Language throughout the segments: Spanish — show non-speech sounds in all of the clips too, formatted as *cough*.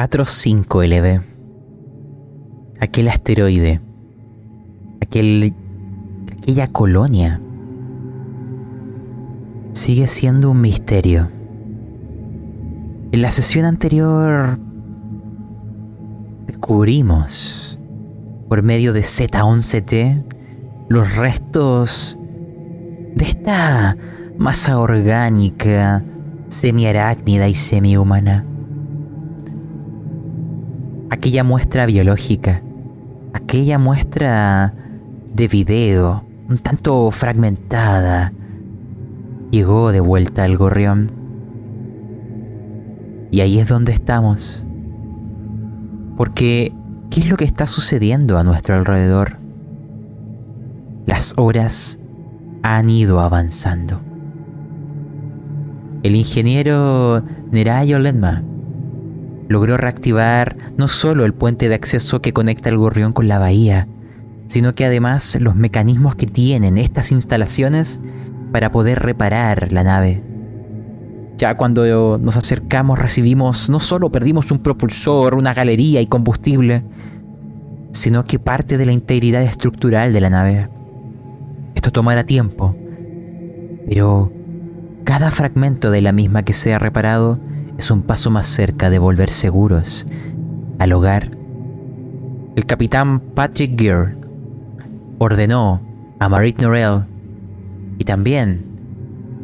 Atros 5 LB. Aquel asteroide. Aquel. aquella colonia. Sigue siendo un misterio. En la sesión anterior descubrimos, por medio de Z11T, los restos de esta masa orgánica, semi-arácnida y semi-humana. Aquella muestra biológica, aquella muestra de video, un tanto fragmentada, llegó de vuelta al gorrión. Y ahí es donde estamos. Porque, ¿qué es lo que está sucediendo a nuestro alrededor? Las horas han ido avanzando. El ingeniero Nerayo Lenma logró reactivar no solo el puente de acceso que conecta el gorrión con la bahía, sino que además los mecanismos que tienen estas instalaciones para poder reparar la nave. Ya cuando nos acercamos recibimos, no solo perdimos un propulsor, una galería y combustible, sino que parte de la integridad estructural de la nave. Esto tomará tiempo, pero cada fragmento de la misma que sea reparado es un paso más cerca de volver seguros al hogar. El capitán Patrick Gear ordenó a Marit Norell y también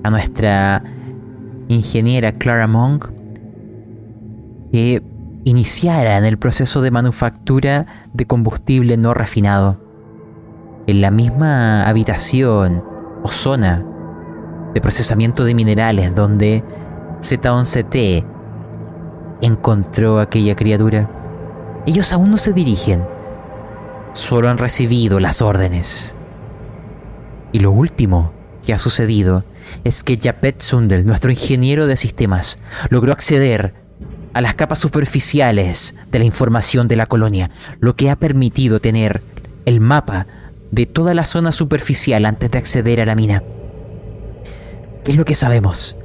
a nuestra ingeniera Clara Monk que iniciaran el proceso de manufactura de combustible no refinado en la misma habitación o zona de procesamiento de minerales donde Z11T encontró aquella criatura. Ellos aún no se dirigen, solo han recibido las órdenes. Y lo último que ha sucedido es que Japet Sundel, nuestro ingeniero de sistemas, logró acceder a las capas superficiales de la información de la colonia, lo que ha permitido tener el mapa de toda la zona superficial antes de acceder a la mina. ¿Qué es lo que sabemos?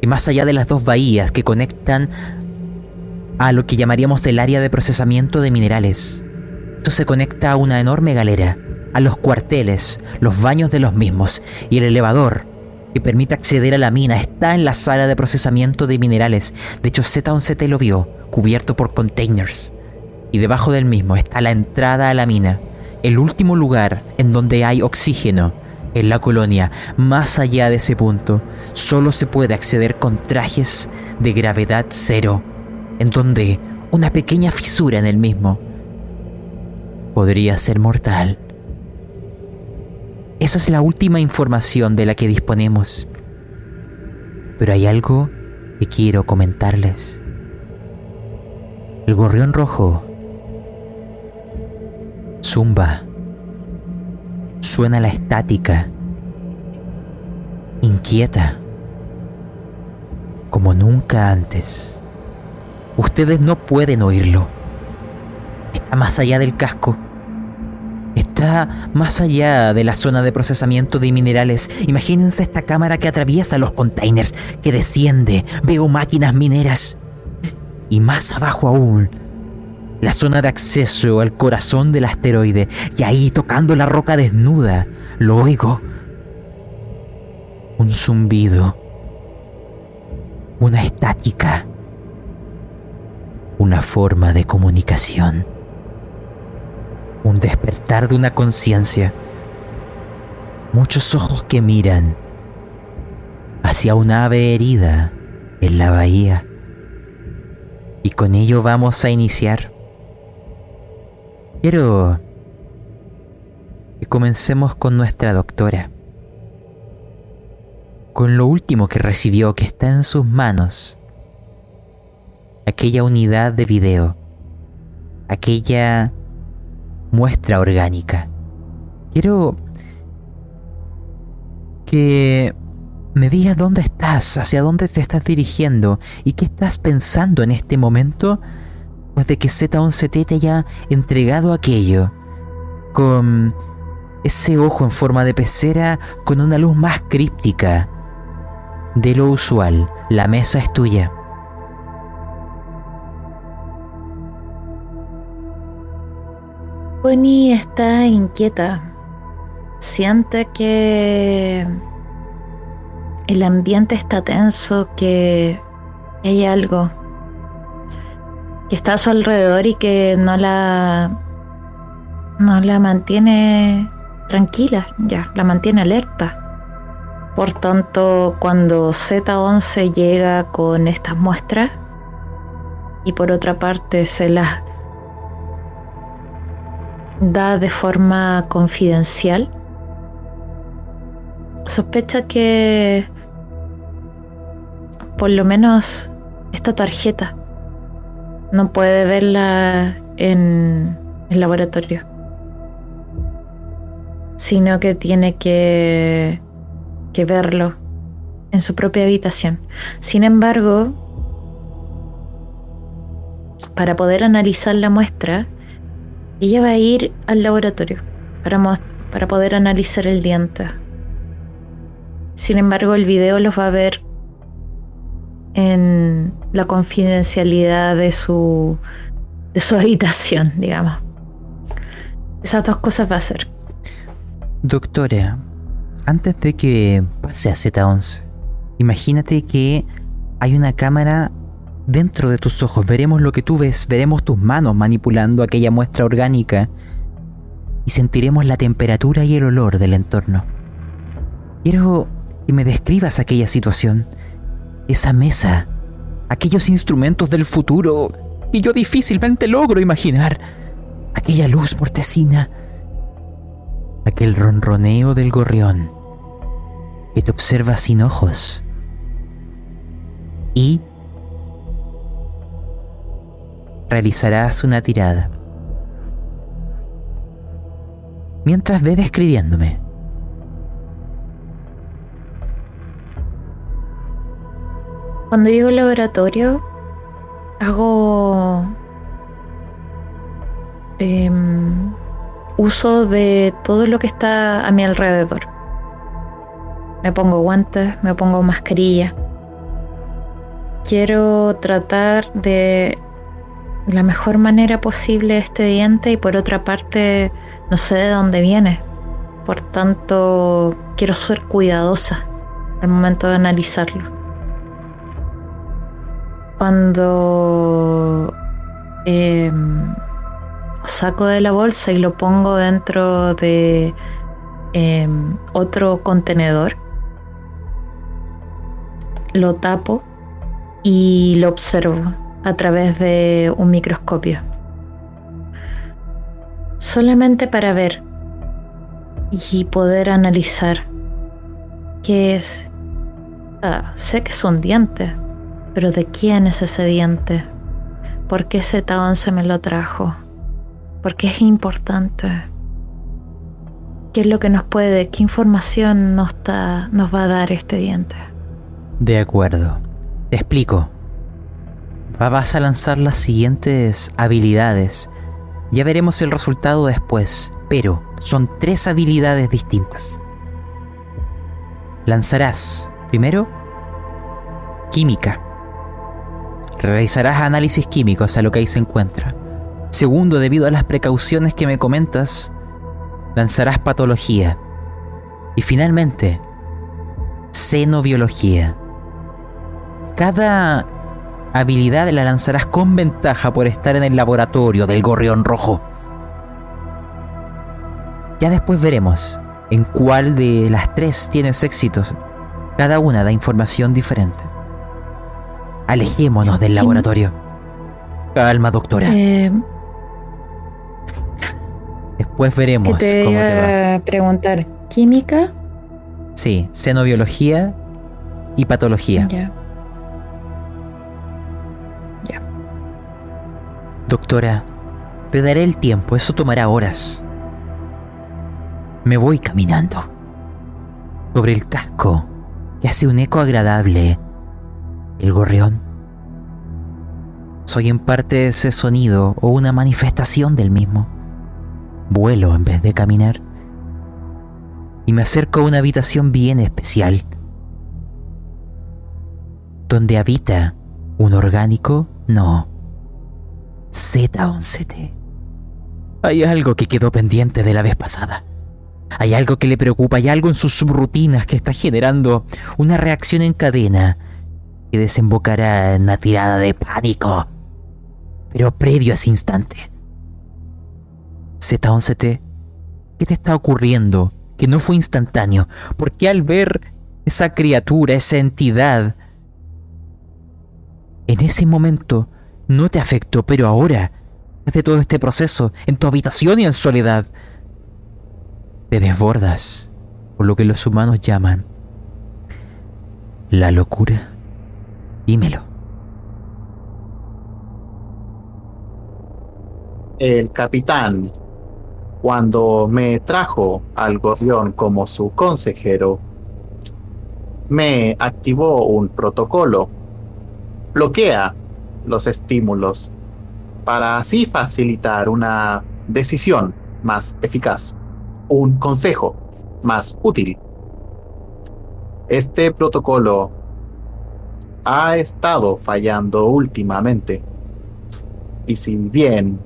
Que más allá de las dos bahías que conectan a lo que llamaríamos el área de procesamiento de minerales, esto se conecta a una enorme galera a los cuarteles, los baños de los mismos y el elevador que permite acceder a la mina está en la sala de procesamiento de minerales. De hecho, Z11T lo vio, cubierto por containers. Y debajo del mismo está la entrada a la mina, el último lugar en donde hay oxígeno en la colonia. Más allá de ese punto, solo se puede acceder con trajes de gravedad cero, en donde una pequeña fisura en el mismo podría ser mortal. Esa es la última información de la que disponemos. Pero hay algo que quiero comentarles. El gorrión rojo zumba. Suena la estática. Inquieta. Como nunca antes. Ustedes no pueden oírlo. Está más allá del casco está más allá de la zona de procesamiento de minerales. Imagínense esta cámara que atraviesa los containers, que desciende, veo máquinas mineras. Y más abajo aún, la zona de acceso al corazón del asteroide. Y ahí, tocando la roca desnuda, lo oigo. Un zumbido. Una estática. Una forma de comunicación un despertar de una conciencia, muchos ojos que miran hacia una ave herida en la bahía. Y con ello vamos a iniciar. Quiero que comencemos con nuestra doctora, con lo último que recibió que está en sus manos, aquella unidad de video, aquella muestra orgánica. Quiero que me digas dónde estás, hacia dónde te estás dirigiendo y qué estás pensando en este momento, de que Z11T te haya entregado aquello, con ese ojo en forma de pecera con una luz más críptica de lo usual. La mesa es tuya. Bonnie está inquieta. Siente que el ambiente está tenso, que hay algo que está a su alrededor y que no la no la mantiene tranquila, ya, la mantiene alerta. Por tanto, cuando Z11 llega con estas muestras y por otra parte se las da de forma confidencial, sospecha que por lo menos esta tarjeta no puede verla en el laboratorio, sino que tiene que, que verlo en su propia habitación. Sin embargo, para poder analizar la muestra, ella va a ir al laboratorio para, para poder analizar el diente. Sin embargo, el video los va a ver en la confidencialidad de su, de su *laughs* habitación, digamos. Esas dos cosas va a ser. Doctora, antes de que pase a Z11, imagínate que hay una cámara dentro de tus ojos. Veremos lo que tú ves, veremos tus manos manipulando aquella muestra orgánica y sentiremos la temperatura y el olor del entorno. Quiero que me describas aquella situación esa mesa, aquellos instrumentos del futuro que yo difícilmente logro imaginar, aquella luz mortecina, aquel ronroneo del gorrión que te observa sin ojos y realizarás una tirada. Mientras ve describiéndome. Cuando llego al laboratorio, hago em, uso de todo lo que está a mi alrededor. Me pongo guantes, me pongo mascarilla. Quiero tratar de la mejor manera posible este diente y por otra parte no sé de dónde viene. Por tanto, quiero ser cuidadosa al momento de analizarlo cuando em, saco de la bolsa y lo pongo dentro de em, otro contenedor, lo tapo y lo observo a través de un microscopio. Solamente para ver y poder analizar qué es. Ah, sé que son dientes, pero ¿de quién es ese diente? ¿Por qué ese se me lo trajo? ¿Por qué es importante? ¿Qué es lo que nos puede, qué información nos, nos va a dar este diente? De acuerdo. Te explico. Vas a lanzar las siguientes habilidades. Ya veremos el resultado después, pero son tres habilidades distintas. Lanzarás, primero, química. Realizarás análisis químicos a lo que ahí se encuentra. Segundo, debido a las precauciones que me comentas, lanzarás patología. Y finalmente, xenobiología. Cada habilidad la lanzarás con ventaja por estar en el laboratorio del gorrión rojo. Ya después veremos en cuál de las tres tienes éxitos. Cada una da información diferente. Alejémonos del laboratorio. Calma, doctora. Eh, Después veremos te cómo te va. A preguntar, ¿química? Sí, xenobiología y patología. Ya. Ya. Doctora, te daré el tiempo, eso tomará horas. Me voy caminando. Sobre el casco, que hace un eco agradable el gorrión. Soy en parte ese sonido o una manifestación del mismo. Vuelo en vez de caminar. Y me acerco a una habitación bien especial, donde habita un orgánico, no, Z11T. Hay algo que quedó pendiente de la vez pasada. Hay algo que le preocupa, hay algo en sus subrutinas que está generando una reacción en cadena que desembocará en una tirada de pánico. Pero previo a ese instante. Z11T, ¿qué te está ocurriendo? Que no fue instantáneo. Porque al ver esa criatura, esa entidad, en ese momento no te afectó, pero ahora, desde todo este proceso, en tu habitación y en soledad, te desbordas por lo que los humanos llaman la locura. Dímelo. El capitán, cuando me trajo al gorrión como su consejero, me activó un protocolo. Bloquea los estímulos para así facilitar una decisión más eficaz, un consejo más útil. Este protocolo ha estado fallando últimamente. Y si bien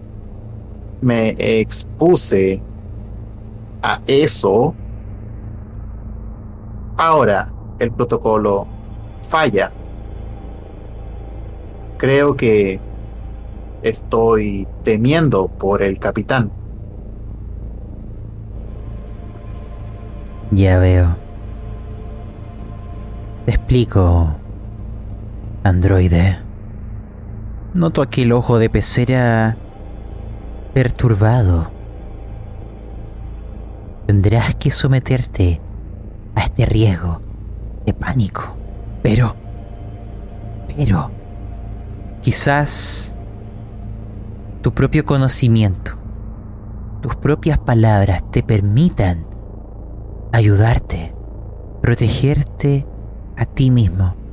me expuse a eso, ahora el protocolo falla. Creo que estoy temiendo por el capitán. Ya veo. Te explico, androide. Noto aquel ojo de pecera perturbado. Tendrás que someterte a este riesgo de pánico. Pero, pero, quizás tu propio conocimiento, tus propias palabras te permitan ayudarte, protegerte a ti mismo.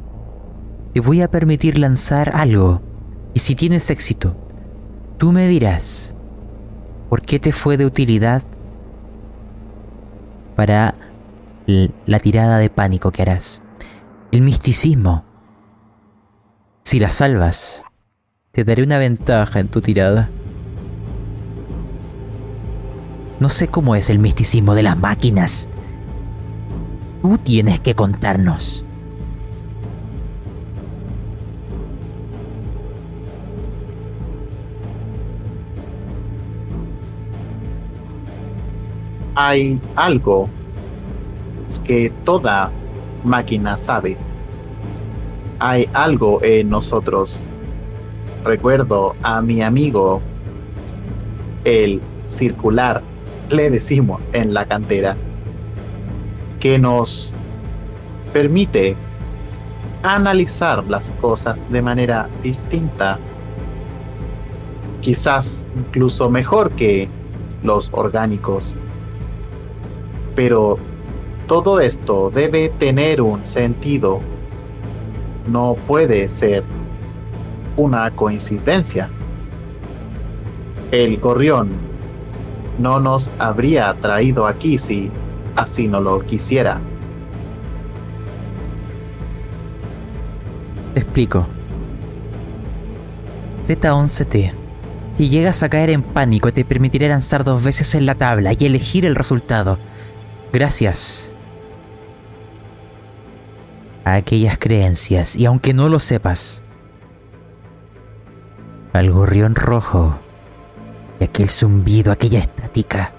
Te voy a permitir lanzar algo y si tienes éxito, tú me dirás por qué te fue de utilidad para la tirada de pánico que harás. El misticismo. Si la salvas, te daré una ventaja en tu tirada. No sé cómo es el misticismo de las máquinas. Tú tienes que contarnos. Hay algo que toda máquina sabe. Hay algo en nosotros. Recuerdo a mi amigo, el circular, le decimos en la cantera, que nos permite analizar las cosas de manera distinta, quizás incluso mejor que los orgánicos. Pero todo esto debe tener un sentido. No puede ser una coincidencia. El gorrión no nos habría traído aquí si así no lo quisiera. Explico. Z11T. Si llegas a caer en pánico, te permitiré lanzar dos veces en la tabla y elegir el resultado. Gracias a aquellas creencias y aunque no lo sepas, al gorrión rojo y aquel zumbido, aquella estática,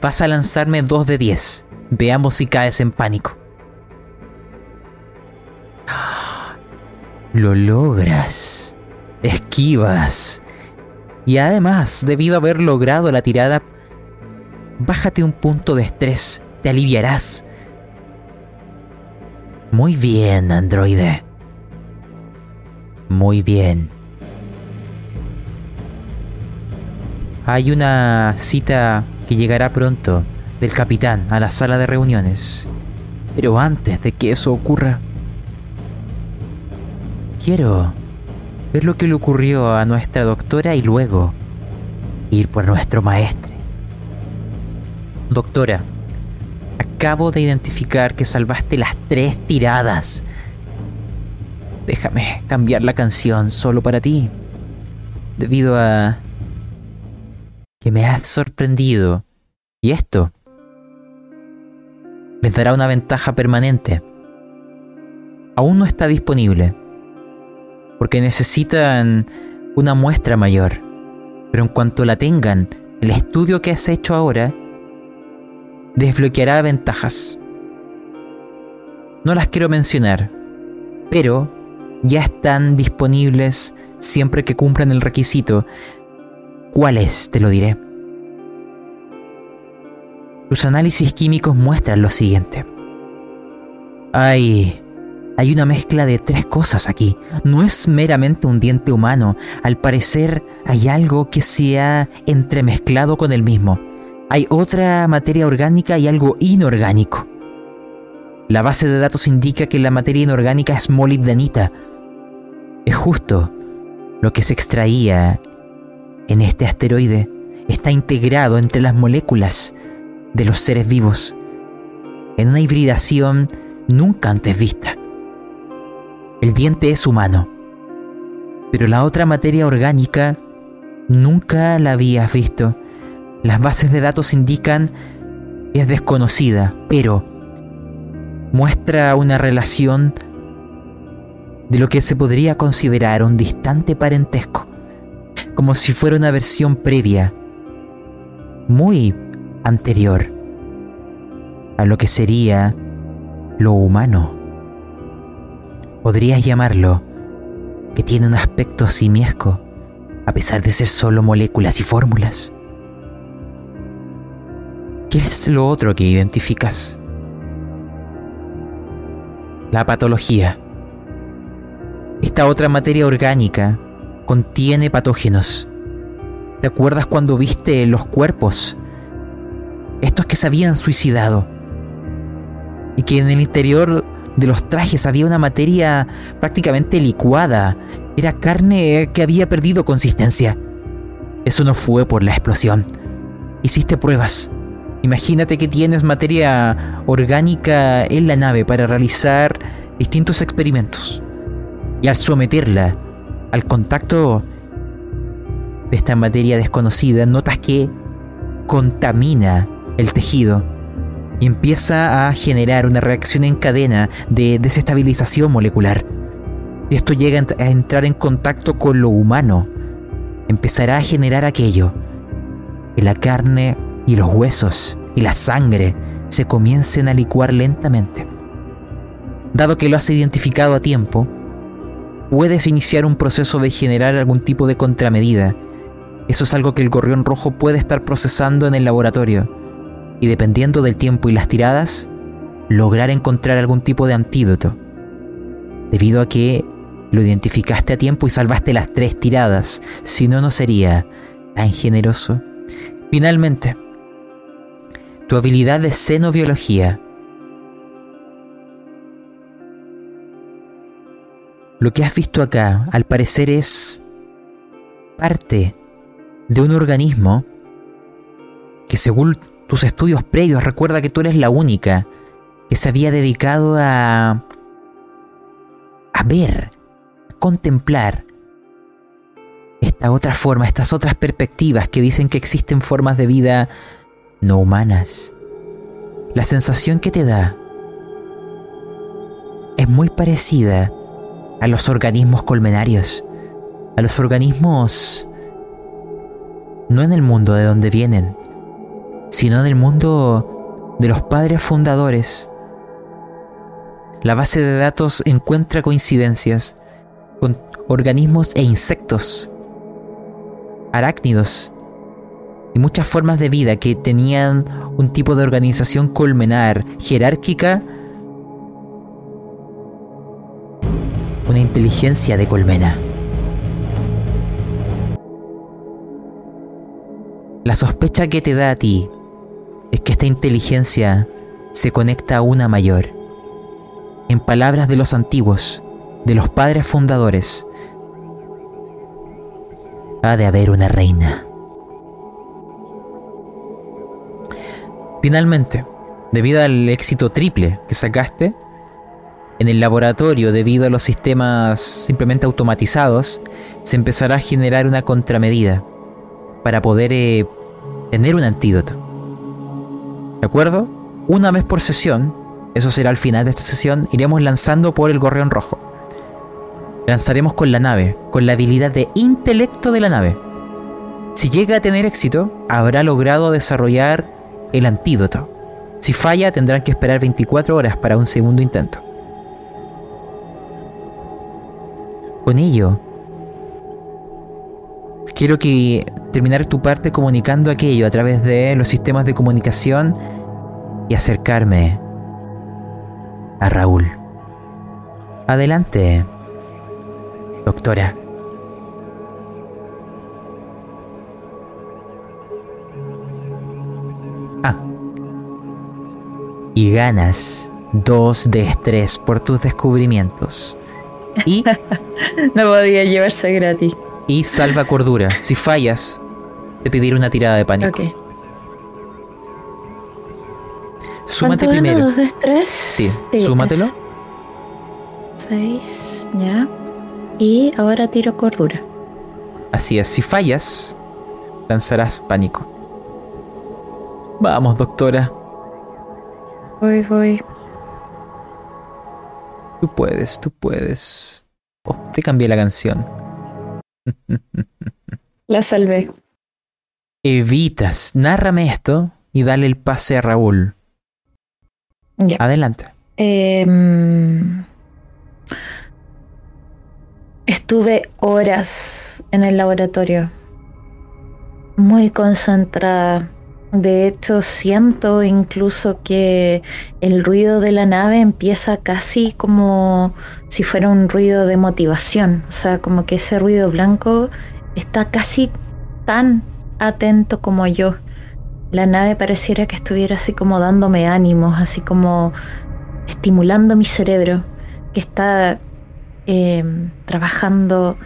vas a lanzarme dos de diez. Veamos si caes en pánico. Lo logras. Esquivas. Y además, debido a haber logrado la tirada, bájate un punto de estrés. Te aliviarás muy bien, androide. Muy bien. Hay una cita que llegará pronto del capitán a la sala de reuniones. Pero antes de que eso ocurra, quiero ver lo que le ocurrió a nuestra doctora y luego ir por nuestro maestre. Doctora, Acabo de identificar que salvaste las tres tiradas. Déjame cambiar la canción solo para ti. Debido a que me has sorprendido. Y esto les dará una ventaja permanente. Aún no está disponible, porque necesitan una muestra mayor. Pero en cuanto la tengan, el estudio que has hecho ahora desbloqueará ventajas. No las quiero mencionar, pero ya están disponibles siempre que cumplan el requisito. ¿Cuáles? Te lo diré. Tus análisis químicos muestran lo siguiente. Hay... Hay una mezcla de tres cosas aquí. No es meramente un diente humano. Al parecer hay algo que se ha entremezclado con el mismo. Hay otra materia orgánica y algo inorgánico. La base de datos indica que la materia inorgánica es molibdenita. Es justo lo que se extraía en este asteroide. Está integrado entre las moléculas de los seres vivos en una hibridación nunca antes vista. El diente es humano, pero la otra materia orgánica nunca la habías visto. Las bases de datos indican que es desconocida, pero muestra una relación de lo que se podría considerar un distante parentesco, como si fuera una versión previa, muy anterior a lo que sería lo humano. Podrías llamarlo que tiene un aspecto simiesco, a pesar de ser solo moléculas y fórmulas. ¿Qué es lo otro que identificas? La patología. Esta otra materia orgánica contiene patógenos. ¿Te acuerdas cuando viste los cuerpos estos que se habían suicidado. Y que en el interior de los trajes había una materia prácticamente licuada. Era carne que había perdido consistencia. Eso no fue por la explosión. Hiciste pruebas. Imagínate que tienes materia orgánica en la nave para realizar distintos experimentos. Y al someterla al contacto de esta materia desconocida, notas que contamina el tejido y empieza a generar una reacción en cadena de desestabilización molecular. Si esto llega a entrar en contacto con lo humano, empezará a generar aquello, que la carne y los huesos y la sangre se comiencen a licuar lentamente. Dado que lo has identificado a tiempo, puedes iniciar un proceso de generar algún tipo de contramedida. Eso es algo que el gorrión rojo puede estar procesando en el laboratorio y dependiendo del tiempo y las tiradas, lograr encontrar algún tipo de antídoto. Debido a que lo identificaste a tiempo y salvaste las tres tiradas, si no, no sería tan generoso. Finalmente, tu habilidad de xenobiología. Lo que has visto acá, al parecer, es parte de un organismo que según tus estudios previos, recuerda que tú eres la única que se había dedicado a, a ver, a contemplar esta otra forma, estas otras perspectivas que dicen que existen formas de vida no humanas. La sensación que te da es muy parecida a los organismos colmenarios, a los organismos no en el mundo de donde vienen, sino en el mundo de los padres fundadores. La base de datos encuentra coincidencias con organismos e insectos, arácnidos y muchas formas de vida que tenían un tipo de organización colmenar, jerárquica, una inteligencia de colmena. La sospecha que te da a ti es que esta inteligencia se conecta a una mayor. En palabras de los antiguos, de los padres fundadores, ha de haber una reina. Finalmente, debido al éxito triple que sacaste, en el laboratorio, debido a los sistemas simplemente automatizados, se empezará a generar una contramedida para poder eh, tener un antídoto. ¿De acuerdo? Una vez por sesión, eso será al final de esta sesión, iremos lanzando por el gorrión rojo. Lanzaremos con la nave, con la habilidad de intelecto de la nave. Si llega a tener éxito, habrá logrado desarrollar el antídoto. Si falla, tendrán que esperar 24 horas para un segundo intento. Con ello, quiero que terminar tu parte comunicando aquello a través de los sistemas de comunicación y acercarme a Raúl. Adelante, doctora. Y ganas dos de estrés por tus descubrimientos. Y *laughs* no podía llevarse gratis. Y salva cordura. Si fallas, te pediré una tirada de pánico. Ok. Súmate primero. ¿Dos de estrés? Sí, súmatelo. Seis, ya. Y ahora tiro cordura. Así es, si fallas, lanzarás pánico. Vamos, doctora. Voy, voy. Tú puedes, tú puedes. Oh, te cambié la canción. *laughs* La salvé. Evitas, nárrame esto y dale el pase a Raúl. Ya. Adelante. Em, estuve horas en el laboratorio, muy concentrada. De hecho, siento incluso que el ruido de la nave empieza casi como si fuera un ruido de motivación. O sea, como que ese ruido blanco está casi tan atento como yo. La nave pareciera que estuviera así como dándome ánimos, así como estimulando mi cerebro, que está eh, trabajando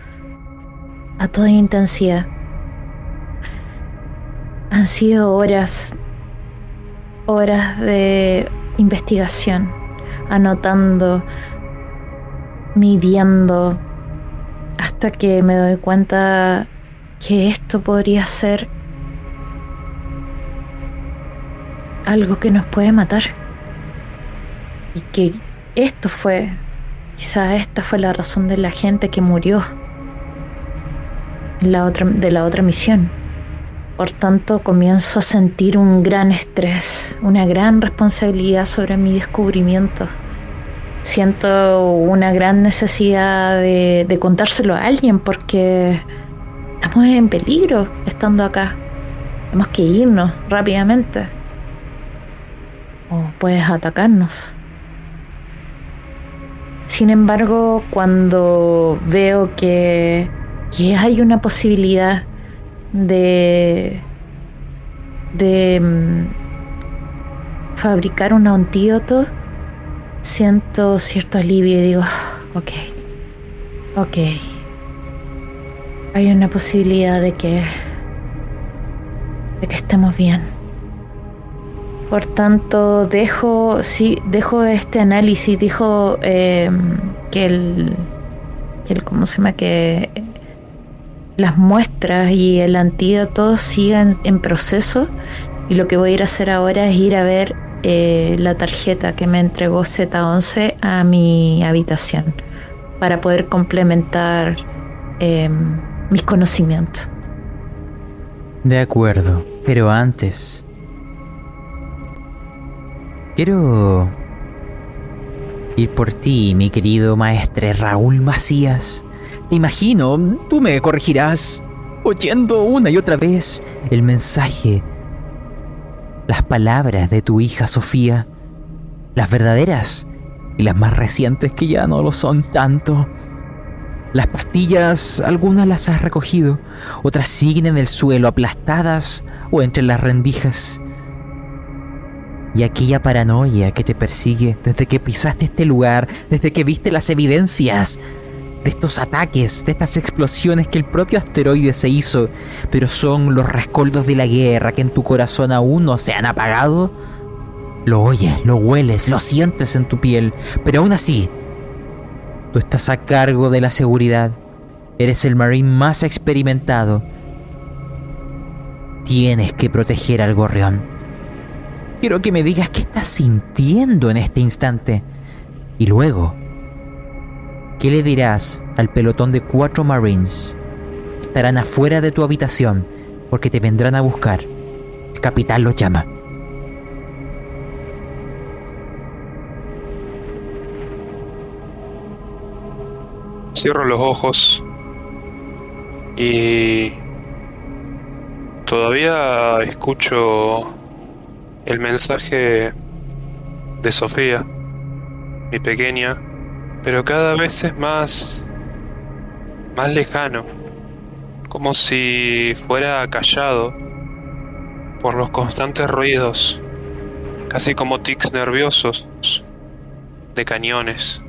a toda intensidad. Han sido horas, horas de investigación, anotando, midiendo, hasta que me doy cuenta que esto podría ser algo que nos puede matar. Y que esto fue, quizá esta fue la razón de la gente que murió la otra, de la otra misión. Por tanto, comienzo a sentir un gran estrés, una gran responsabilidad sobre mi descubrimiento. Siento una gran necesidad de, contárselo a alguien porque estamos en peligro estando acá. Tenemos que irnos rápidamente. O puedes atacarnos. Sin embargo, cuando veo que, que hay una posibilidad de, de mm, fabricar un antídoto, siento cierto alivio y digo, ok, ok, hay una posibilidad de que, de que estemos bien. Por tanto, dejo, sí, dejo este análisis, dijo eh, que el, que el, ¿cómo se llama? Que las muestras y el antídoto sigan en proceso y lo que voy a ir a hacer ahora es ir a ver eh, la tarjeta que me entregó Z11 a mi habitación para poder complementar eh, mis conocimientos. De acuerdo, pero antes... Quiero ir por ti, mi querido maestre Raúl Macías. Imagino, tú me corregirás, oyendo una y otra vez el mensaje, las palabras de tu hija Sofía, las verdaderas y las más recientes que ya no lo son tanto. Las pastillas, algunas las has recogido, otras siguen en el suelo aplastadas o entre las rendijas. Y aquella paranoia que te persigue desde que pisaste este lugar, desde que viste las evidencias de estos ataques, de estas explosiones que el propio asteroide se hizo, pero son los rescoldos de la guerra que en tu corazón aún no se han apagado. Lo oyes, lo hueles, lo sientes en tu piel, pero aún así, tú estás a cargo de la seguridad. Eres el marine más experimentado. tienes que proteger al gorrión. Quiero que me digas qué estás sintiendo en este instante. Y luego, ¿qué le dirás al pelotón de cuatro Marines estarán afuera de tu habitación porque te vendrán a buscar? El capitán los llama. Cierro los ojos y todavía escucho el mensaje de Sofía, mi pequeña, pero cada vez es más más lejano, como si fuera callado por los constantes ruidos, casi como tics nerviosos de cañones.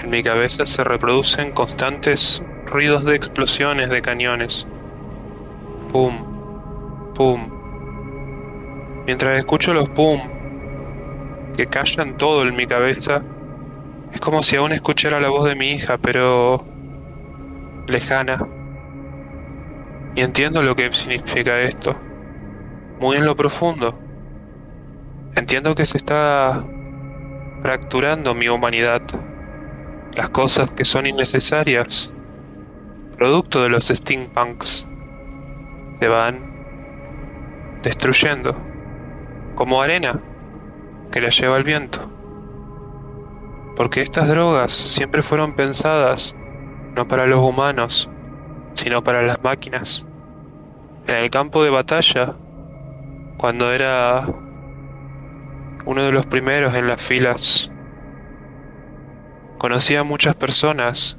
En mi cabeza se reproducen constantes ruidos de explosiones de cañones. Pum, pum. Mientras escucho los pum, que callan todo en mi cabeza, es como si aún escuchara la voz de mi hija, pero lejana. Y entiendo lo que significa esto, muy en lo profundo. Entiendo que se está fracturando mi humanidad las cosas que son innecesarias, producto de los steampunks, se van destruyendo, como arena que la lleva el viento. Porque estas drogas siempre fueron pensadas no para los humanos, sino para las máquinas. En el campo de batalla, cuando era uno de los primeros en las filas Conocí a muchas personas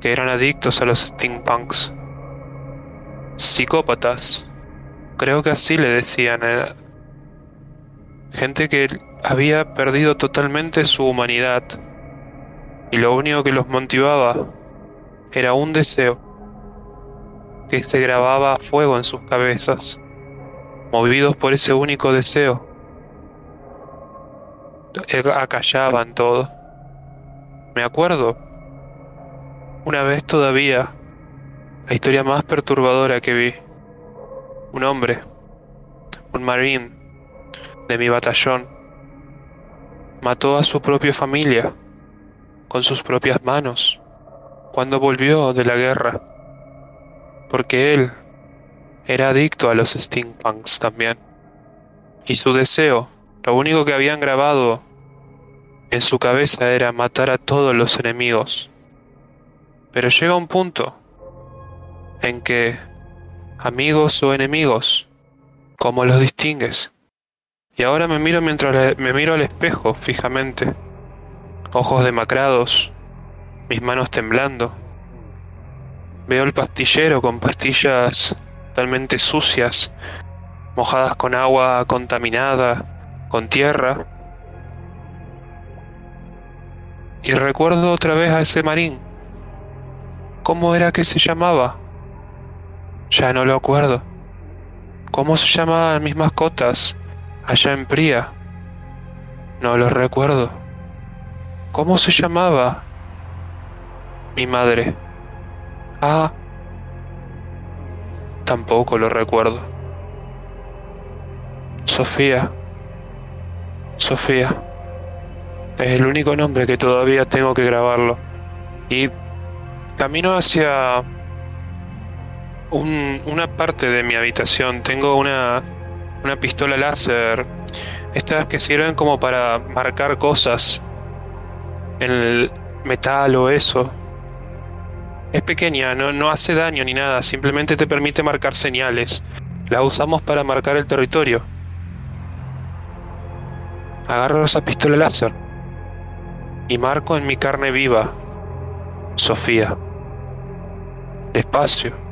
que eran adictos a los steampunks. Psicópatas. Creo que así le decían. gente que había perdido totalmente su humanidad. Y lo único que los motivaba era un deseo que se grababa a fuego en sus cabezas, movidos por ese único deseo. Acallaban todo. Me acuerdo, una vez todavía, la historia más perturbadora que vi. Un hombre, un marín de mi batallón, mató a su propia familia con sus propias manos cuando volvió de la guerra, porque él era adicto a los steampunks también. Y su deseo, lo único que habían grabado en su cabeza era matar a todos los enemigos. Pero llega un punto en que, amigos o enemigos, ¿cómo los distingues? Y ahora me miro mientras me miro al espejo fijamente, ojos demacrados, mis manos temblando. Veo el pastillero con pastillas totalmente sucias, mojadas con agua contaminada, con tierra, y recuerdo otra vez a ese marín. ¿Cómo era que se llamaba? Ya no lo acuerdo. ¿Cómo se llamaban mis mascotas allá en Pría? No lo recuerdo. ¿Cómo se llamaba mi madre? Ah, tampoco lo recuerdo. Sofía. Sofía. Es el único nombre que todavía tengo que grabarlo. Y camino hacia una parte de mi habitación. Tengo una, una pistola láser. Estas que sirven como para marcar cosas en el metal o eso. Es pequeña, no, no hace daño ni nada, simplemente te permite marcar señales. La usamos para marcar el territorio. Agarro esa pistola láser y marco en mi carne viva, Sofía. Despacio.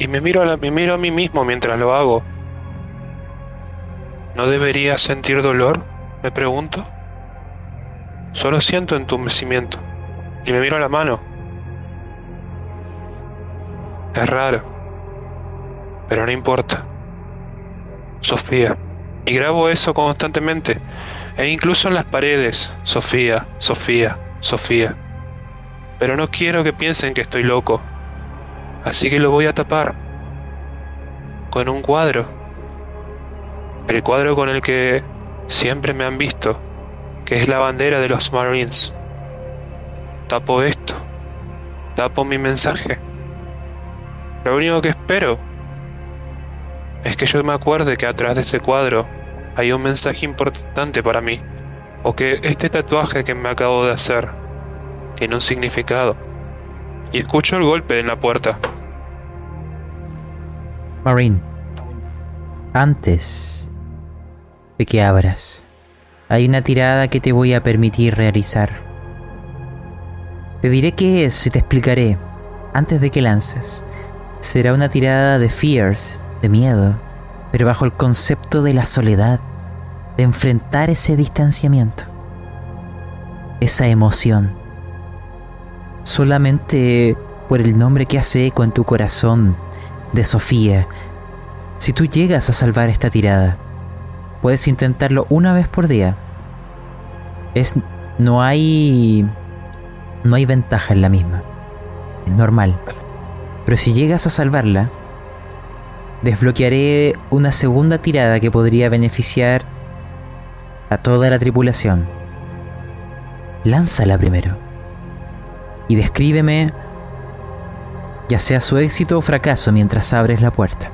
Y me miro, a me miro a mí mismo mientras lo hago. ¿No debería sentir dolor? Me pregunto. Solo siento entumecimiento. Y me miro a la mano. Es raro. Pero no importa. Sofía. Y grabo eso constantemente. E incluso en las paredes, Sofía, Sofía, Sofía. Pero no quiero que piensen que estoy loco. Así que lo voy a tapar. con un cuadro. El cuadro con el que siempre me han visto, que es la bandera de los Marines. Tapo esto, tapo mi mensaje. Lo único que espero es que yo me acuerde que atrás de ese cuadro hay un mensaje importante para mí, o que este tatuaje que me acabo de hacer tiene un significado. Y escucho el golpe en la puerta. Marine, antes de que abras, hay una tirada que te voy a permitir realizar. Te diré qué es y te explicaré antes de que lances. Será una tirada de fears, de miedo, pero bajo el concepto de la soledad, de enfrentar ese distanciamiento, esa emoción. Solamente por el nombre que hace eco en tu corazón de Sofía, si tú llegas a salvar esta tirada, puedes intentarlo una vez por día. Es no hay no hay ventaja en la misma. Es normal. Pero si llegas a salvarla, desbloquearé una segunda tirada que podría beneficiar a toda la tripulación. Lánzala primero. Y descríbeme ya sea su éxito o fracaso mientras abres la puerta.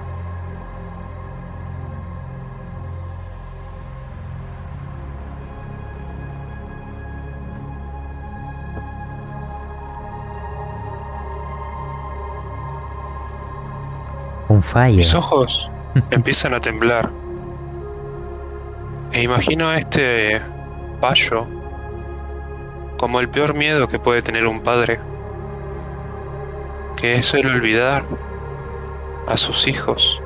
Un fallo. Mis ojos *laughs* empiezan a temblar. E imagino a este payo como el peor miedo que puede tener un padre, que es el olvidar a sus hijos,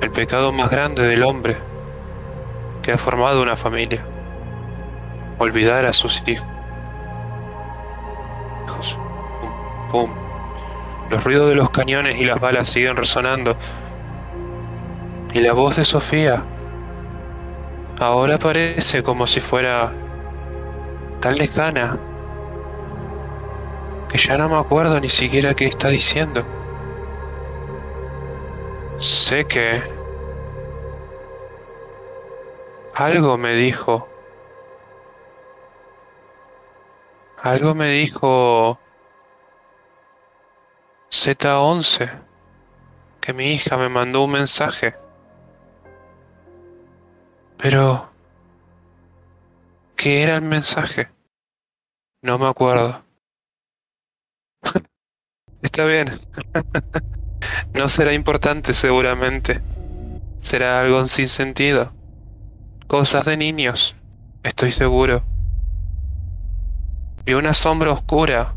el pecado más grande del hombre que ha formado una familia, olvidar a sus hijos. Pum. Los ruidos de los cañones y las balas siguen resonando. Y la voz de Sofía ahora parece como si fuera tan lejana que ya no me acuerdo ni siquiera qué está diciendo. Sé que algo me dijo. Algo me dijo Z11 que mi hija me mandó un mensaje. Pero... ¿Qué era el mensaje? No me acuerdo. *laughs* Está bien. *laughs* no será importante seguramente. Será algo sin sentido. Cosas de niños. Estoy seguro. Y una sombra oscura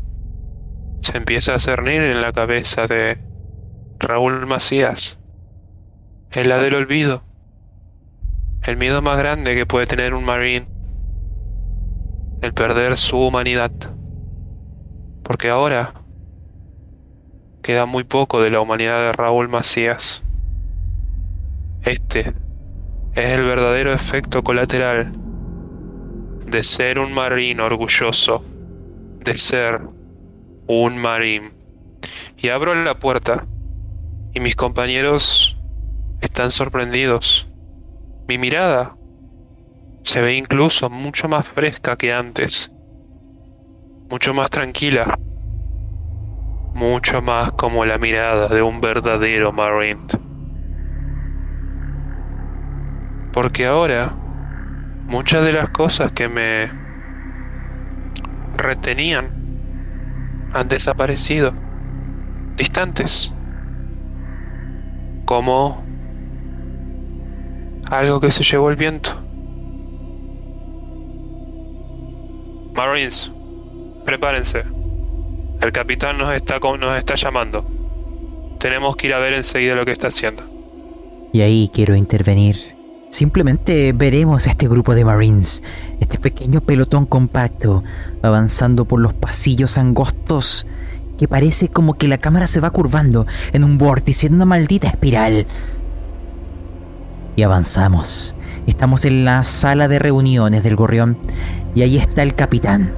se empieza a cernir en la cabeza de Raúl Macías. Es la del olvido. El miedo más grande que puede tener un marín. El perder su humanidad. Porque ahora queda muy poco de la humanidad de Raúl Macías. Este es el verdadero efecto colateral de ser un marín orgulloso, de ser un marín. Y abro la puerta y mis compañeros están sorprendidos. Mi mirada se ve incluso mucho más fresca que antes, mucho más tranquila, mucho más como la mirada de un verdadero marine. Porque ahora muchas de las cosas que me retenían han desaparecido, distantes, como algo que se llevó el viento. Marines, prepárense. El capitán nos está, nos está llamando. Tenemos que ir a ver enseguida lo que está haciendo. Y ahí quiero intervenir. Simplemente veremos a este grupo de Marines, este pequeño pelotón compacto, avanzando por los pasillos angostos, que parece como que la cámara se va curvando en un vórtice, en una maldita espiral. Y avanzamos. Estamos en la sala de reuniones del gorrión y ahí está el capitán.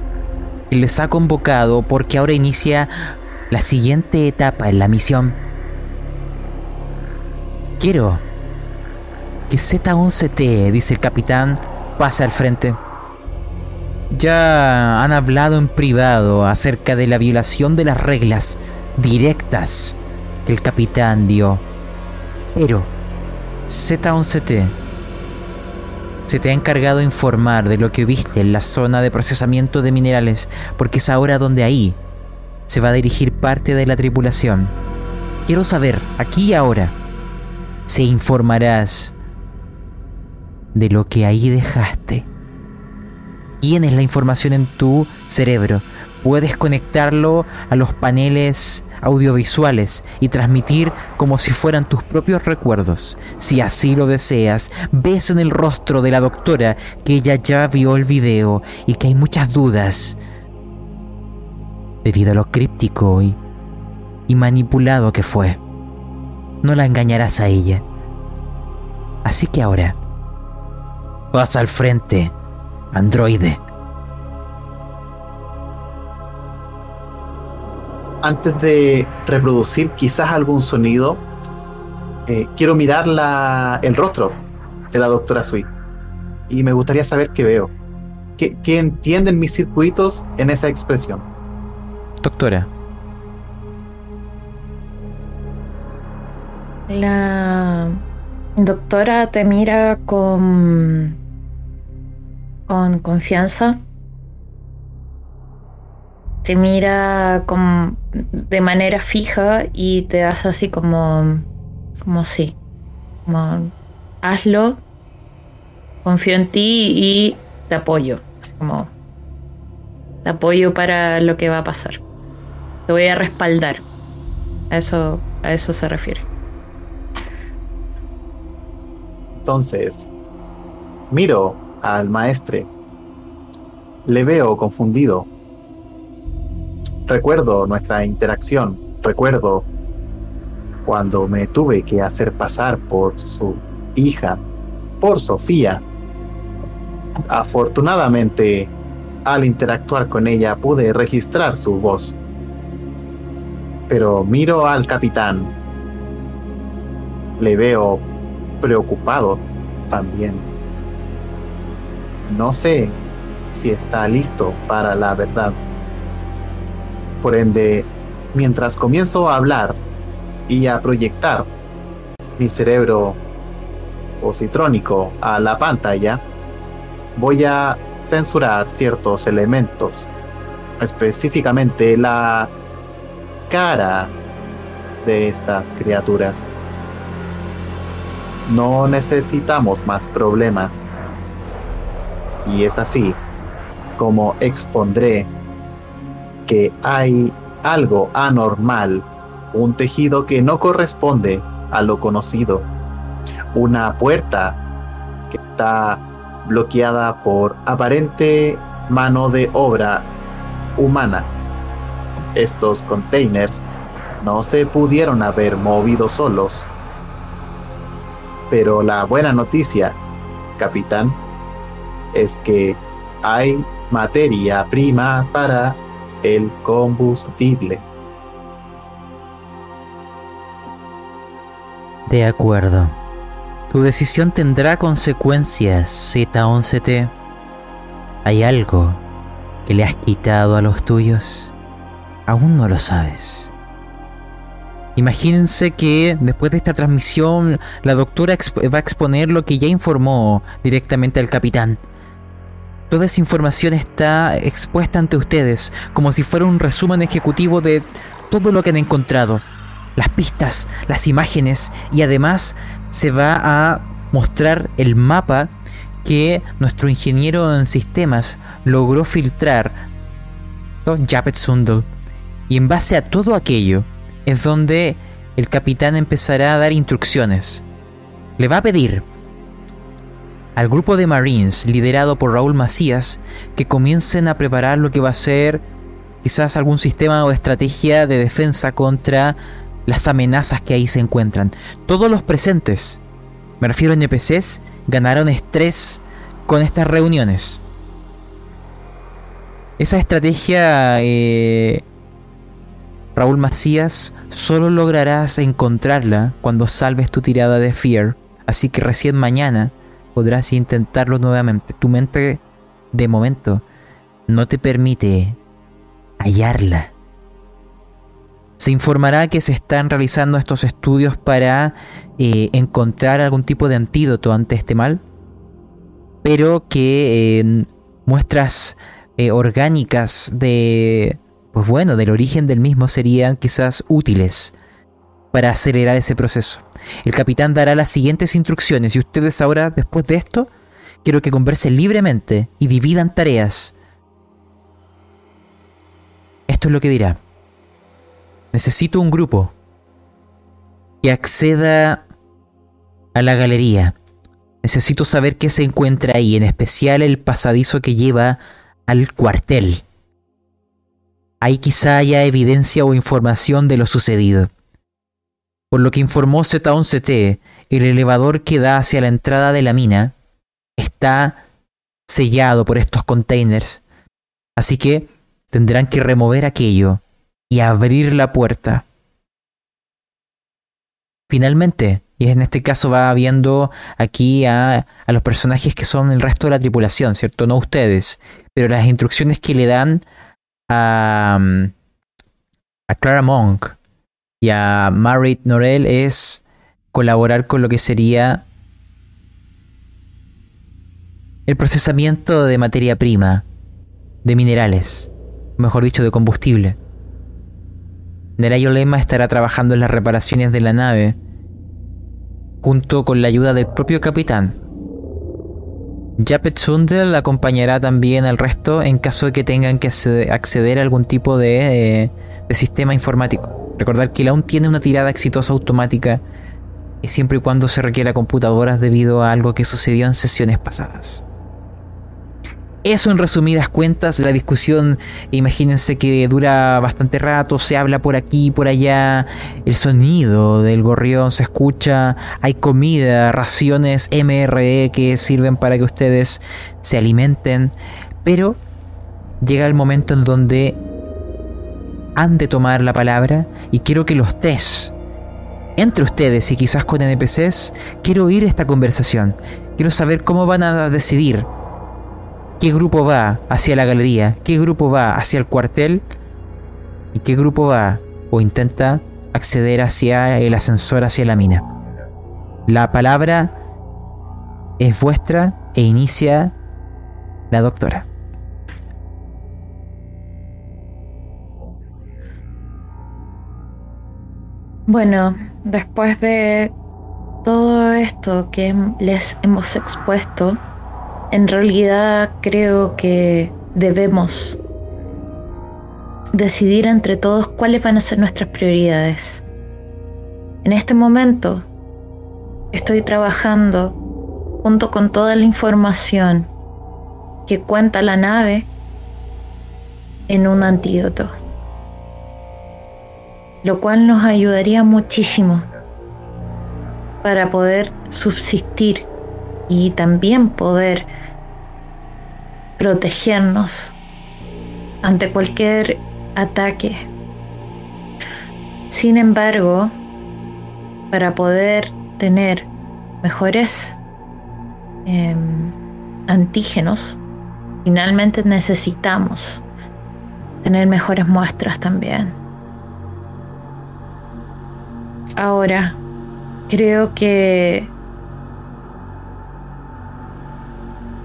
Él les ha convocado porque ahora inicia la siguiente etapa en la misión. Quiero que Z11T, dice el capitán, pase al frente. Ya han hablado en privado acerca de la violación de las reglas directas que el capitán dio. Pero Z11T se te ha encargado informar de lo que viste en la zona de procesamiento de minerales, porque es ahora donde ahí se va a dirigir parte de la tripulación. Quiero saber, aquí y ahora, si informarás de lo que ahí dejaste. Tienes la información en tu cerebro. Puedes conectarlo a los paneles audiovisuales y transmitir como si fueran tus propios recuerdos. Si así lo deseas, ves en el rostro de la doctora que ella ya vio el video y que hay muchas dudas debido a lo críptico y, y manipulado que fue. No la engañarás a ella. Así que ahora, pasa al frente, androide. Antes de reproducir quizás algún sonido, eh, quiero mirar la, el rostro de la doctora Sweet. Y me gustaría saber qué veo. ¿Qué, qué entienden mis circuitos en esa expresión? Doctora. La doctora te mira con, con confianza te mira como de manera fija y te hace así como, como sí, como hazlo, confío en ti y te apoyo, como te apoyo para lo que va a pasar, te voy a respaldar, a eso, a eso se refiere. Entonces, miro al maestre, le veo confundido Recuerdo nuestra interacción, recuerdo cuando me tuve que hacer pasar por su hija, por Sofía. Afortunadamente, al interactuar con ella pude registrar su voz. Pero miro al capitán. Le veo preocupado también. No sé si está listo para la verdad. Por ende, mientras comienzo a hablar y a proyectar mi cerebro positrónico a la pantalla, voy a censurar ciertos elementos, específicamente la cara de estas criaturas. No necesitamos más problemas. Y es así como expondré que hay algo anormal, un tejido que no corresponde a lo conocido, una puerta que está bloqueada por aparente mano de obra humana. Estos containers no se pudieron haber movido solos. Pero la buena noticia, capitán, es que hay materia prima para el combustible. De acuerdo. Tu decisión tendrá consecuencias, Z11T. ¿Hay algo que le has quitado a los tuyos? Aún no lo sabes. Imagínense que después de esta transmisión la doctora va a exponer lo que ya informó directamente al capitán. Toda esa información está expuesta ante ustedes como si fuera un resumen ejecutivo de todo lo que han encontrado. Las pistas, las imágenes y además se va a mostrar el mapa que nuestro ingeniero en sistemas logró filtrar, Japet Sundel. Y en base a todo aquello es donde el capitán empezará a dar instrucciones. Le va a pedir al grupo de Marines liderado por Raúl Macías que comiencen a preparar lo que va a ser quizás algún sistema o estrategia de defensa contra las amenazas que ahí se encuentran. Todos los presentes, me refiero a NPCs, ganaron estrés con estas reuniones. Esa estrategia, eh, Raúl Macías, solo lograrás encontrarla cuando salves tu tirada de Fear, así que recién mañana podrás intentarlo nuevamente. Tu mente, de momento, no te permite hallarla. Se informará que se están realizando estos estudios para eh, encontrar algún tipo de antídoto ante este mal, pero que muestras eh, orgánicas de, pues bueno, del origen del mismo serían quizás útiles para acelerar ese proceso. El capitán dará las siguientes instrucciones y ustedes ahora, después de esto, quiero que conversen libremente y dividan tareas. Esto es lo que dirá. Necesito un grupo que acceda a la galería. Necesito saber qué se encuentra ahí, en especial el pasadizo que lleva al cuartel. Ahí quizá haya evidencia o información de lo sucedido. Por lo que informó Z11T, el elevador que da hacia la entrada de la mina está sellado por estos containers. Así que tendrán que remover aquello y abrir la puerta. Finalmente, y en este caso va viendo aquí a, a, los personajes que son el resto de la tripulación, ¿cierto? No ustedes, pero las instrucciones que le dan a, a Clara Monk y a Marit Norell es colaborar con lo que sería el procesamiento de materia prima, de minerales, mejor dicho, de combustible. Nerayo Lema estará trabajando en las reparaciones de la nave, junto con la ayuda del propio capitán. Japet Sundel acompañará también al resto en caso de que tengan que acceder a algún tipo de, eh, de sistema informático. Recordar que él aún tiene una tirada exitosa automática siempre y cuando se requiera computadoras debido a algo que sucedió en sesiones pasadas. Eso en resumidas cuentas, la discusión, imagínense que dura bastante rato, se habla por aquí por allá, el sonido del gorrión se escucha, hay comida, raciones MRE que sirven para que ustedes se alimenten, pero llega el momento en donde han de tomar la palabra y quiero que los tres, entre ustedes y quizás con NPCs, quiero oír esta conversación, quiero saber cómo van a decidir. Qué grupo va hacia la galería, qué grupo va hacia el cuartel y qué grupo va o intenta acceder hacia el ascensor hacia la mina. La palabra es vuestra e inicia la doctora. Bueno, después de todo esto que les hemos expuesto, en realidad creo que debemos decidir entre todos cuáles van a ser nuestras prioridades. En este momento estoy trabajando junto con toda la información que cuenta la nave en un antídoto, lo cual nos ayudaría muchísimo para poder subsistir y también poder protegernos ante cualquier ataque. Sin embargo, para poder tener mejores eh, antígenos, finalmente necesitamos tener mejores muestras también. Ahora, creo que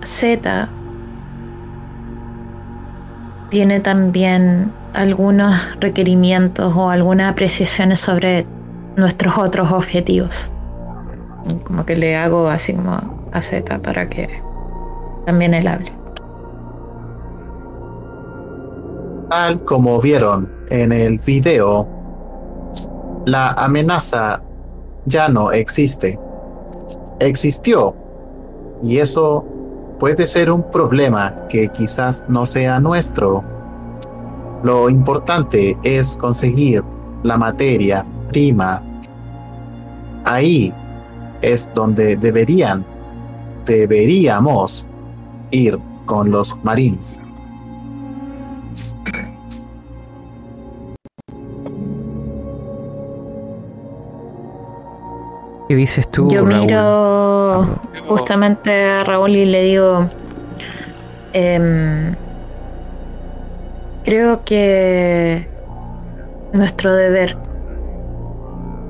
Z tiene también algunos requerimientos o algunas apreciaciones sobre nuestros otros objetivos. Como que le hago así como a Z para que también él hable. Tal como vieron en el video, la amenaza ya no existe. Existió. Y eso puede ser un problema que quizás no sea nuestro. Lo importante es conseguir la materia prima. Ahí es donde deberían, deberíamos ir con los marines. ¿Qué dices tú? Yo Raúl? miro justamente a Raúl y le digo, em, creo que nuestro deber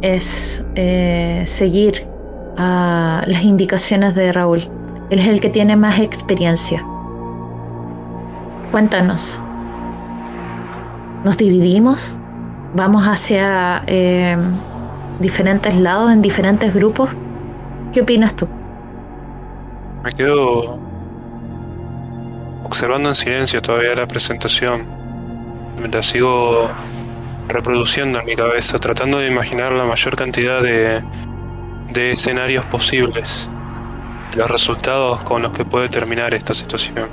es eh, seguir a las indicaciones de Raúl. Él es el que tiene más experiencia. Cuéntanos. ¿Nos dividimos? ¿Vamos hacia em, diferentes lados, en diferentes grupos? ¿Qué opinas tú? Me quedo observando en silencio todavía la presentación. Me la sigo reproduciendo en mi cabeza, tratando de imaginar la mayor cantidad de, de escenarios posibles, los resultados con los que puede terminar esta situación.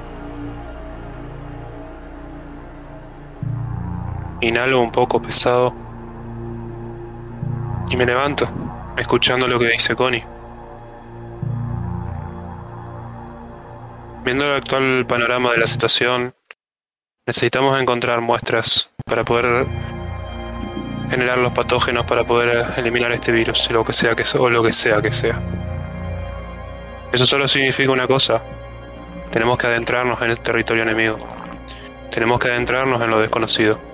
Inhalo un poco pesado y me levanto, escuchando lo que dice Connie. Viendo el actual panorama de la situación, necesitamos encontrar muestras para poder generar los patógenos para poder eliminar este virus, lo que sea que o lo que sea que sea. Eso solo significa una cosa. Tenemos que adentrarnos en el territorio enemigo. Tenemos que adentrarnos en lo desconocido.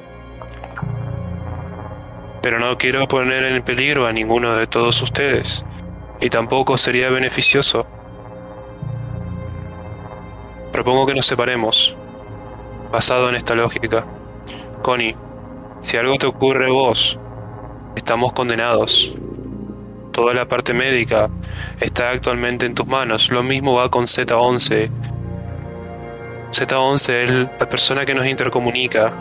Pero no quiero poner en peligro a ninguno de todos ustedes. Y tampoco sería beneficioso. Propongo que nos separemos. Basado en esta lógica. Connie, si algo te ocurre a vos, estamos condenados. Toda la parte médica está actualmente en tus manos. Lo mismo va con Z11. Z11 es la persona que nos intercomunica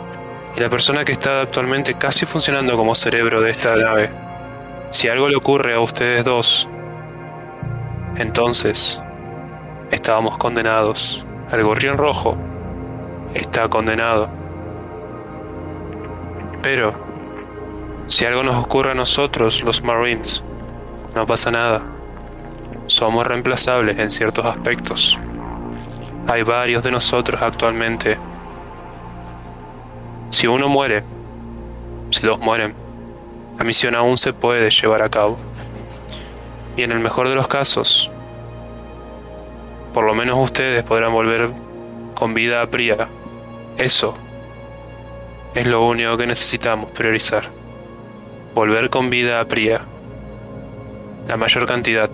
y la persona que está actualmente casi funcionando como cerebro de esta nave. Si algo le ocurre a ustedes dos, entonces estábamos condenados. El gorrión rojo está condenado. Pero, si algo nos ocurre a nosotros, los Marines, no pasa nada. Somos reemplazables en ciertos aspectos. Hay varios de nosotros actualmente. Si uno muere, si dos mueren, la misión aún se puede llevar a cabo. Y en el mejor de los casos, por lo menos ustedes podrán volver con vida a Pria. Eso es lo único que necesitamos priorizar. Volver con vida a Pria. La mayor cantidad,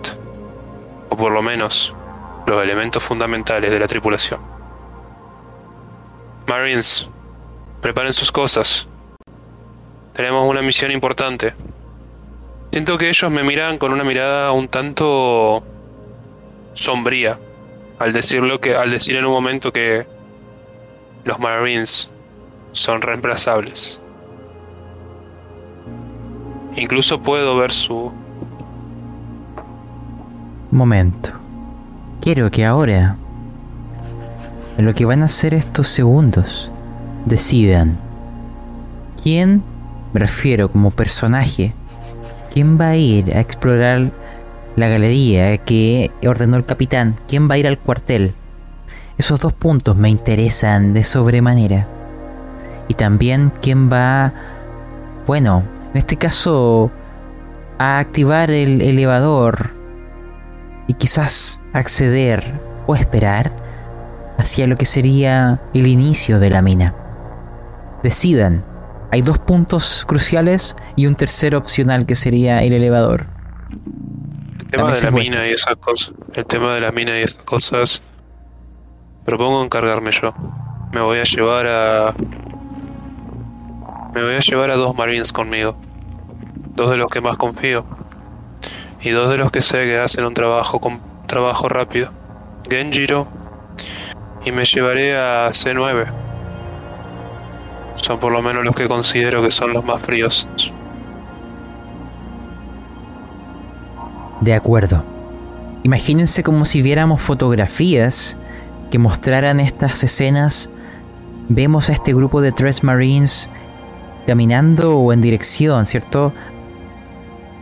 o por lo menos los elementos fundamentales de la tripulación. Marines, preparen sus cosas. Tenemos una misión importante. Siento que ellos me miran con una mirada un tanto sombría al decirlo que al decir en un momento que los Marines son reemplazables. Incluso puedo ver su Momento. Quiero que ahora, en lo que van a hacer estos segundos, decidan quién, me refiero como personaje, quién va a ir a explorar la galería que ordenó el capitán, quién va a ir al cuartel. Esos dos puntos me interesan de sobremanera. Y también quién va, bueno, en este caso, a activar el elevador y quizás acceder o esperar hacia lo que sería el inicio de la mina. Decidan. Hay dos puntos cruciales y un tercer opcional que sería el elevador. El tema de la mina y esas cosas. El tema de la mina y esas cosas. Propongo encargarme yo. Me voy a llevar a. Me voy a llevar a dos marines conmigo. Dos de los que más confío. Y dos de los que sé que hacen un trabajo con trabajo rápido. Genjiro. Y me llevaré a C9. Son por lo menos los que considero que son los más fríos. De acuerdo. Imagínense como si viéramos fotografías que mostraran estas escenas. Vemos a este grupo de tres Marines caminando o en dirección, ¿cierto?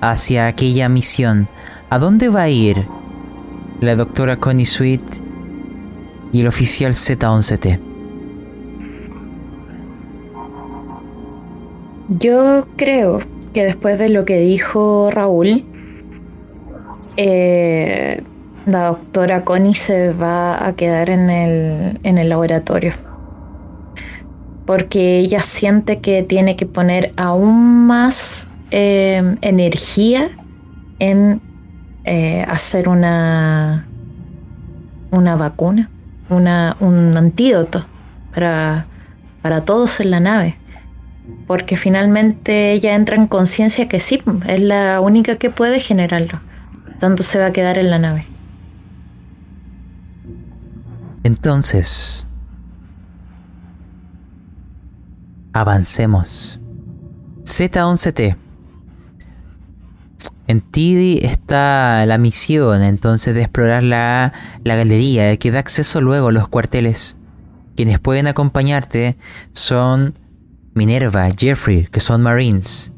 Hacia aquella misión. ¿A dónde va a ir la doctora Connie Sweet y el oficial Z11T? Yo creo que después de lo que dijo Raúl, eh, la doctora Connie se va a quedar en el, en el laboratorio. Porque ella siente que tiene que poner aún más eh, energía en eh, hacer una, una vacuna, una, un antídoto para, para todos en la nave. Porque finalmente ella entra en conciencia que sí, es la única que puede generarlo. Tanto se va a quedar en la nave. Entonces, avancemos. Z11T. En ti está la misión entonces de explorar la, la galería que da acceso luego a los cuarteles. Quienes pueden acompañarte son Minerva, Jeffrey, que son Marines.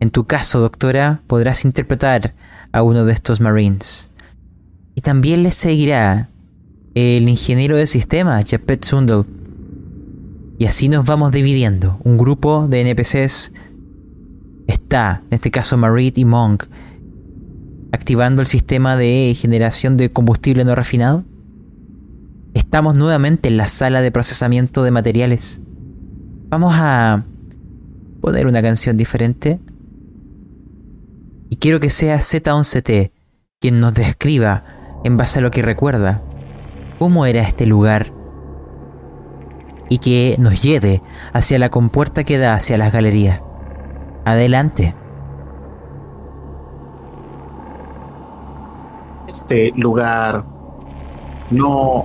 En tu caso, doctora, podrás interpretar a uno de estos Marines. Y también les seguirá el ingeniero de sistemas, Japet Sundel. Y así nos vamos dividiendo. Un grupo de NPCs está, en este caso Marit y Monk, activando el sistema de generación de combustible no refinado. Estamos nuevamente en la sala de procesamiento de materiales. Vamos a poner una canción diferente. Y quiero que sea Z11T quien nos describa, en base a lo que recuerda, cómo era este lugar y que nos lleve hacia la compuerta que da hacia las galerías. Adelante. Este lugar no...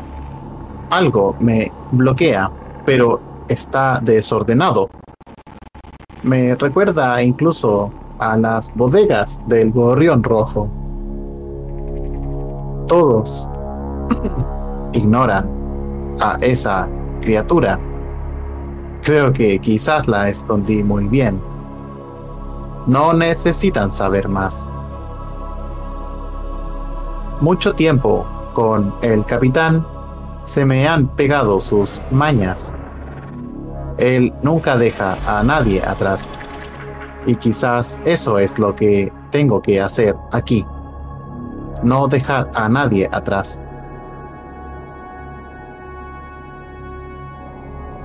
Algo me bloquea, pero está desordenado. Me recuerda incluso a las bodegas del gorrión rojo. Todos *clears throat* ignoran a esa criatura. Creo que quizás la escondí muy bien. No necesitan saber más. Mucho tiempo con el capitán se me han pegado sus mañas. Él nunca deja a nadie atrás. Y quizás eso es lo que tengo que hacer aquí. No dejar a nadie atrás.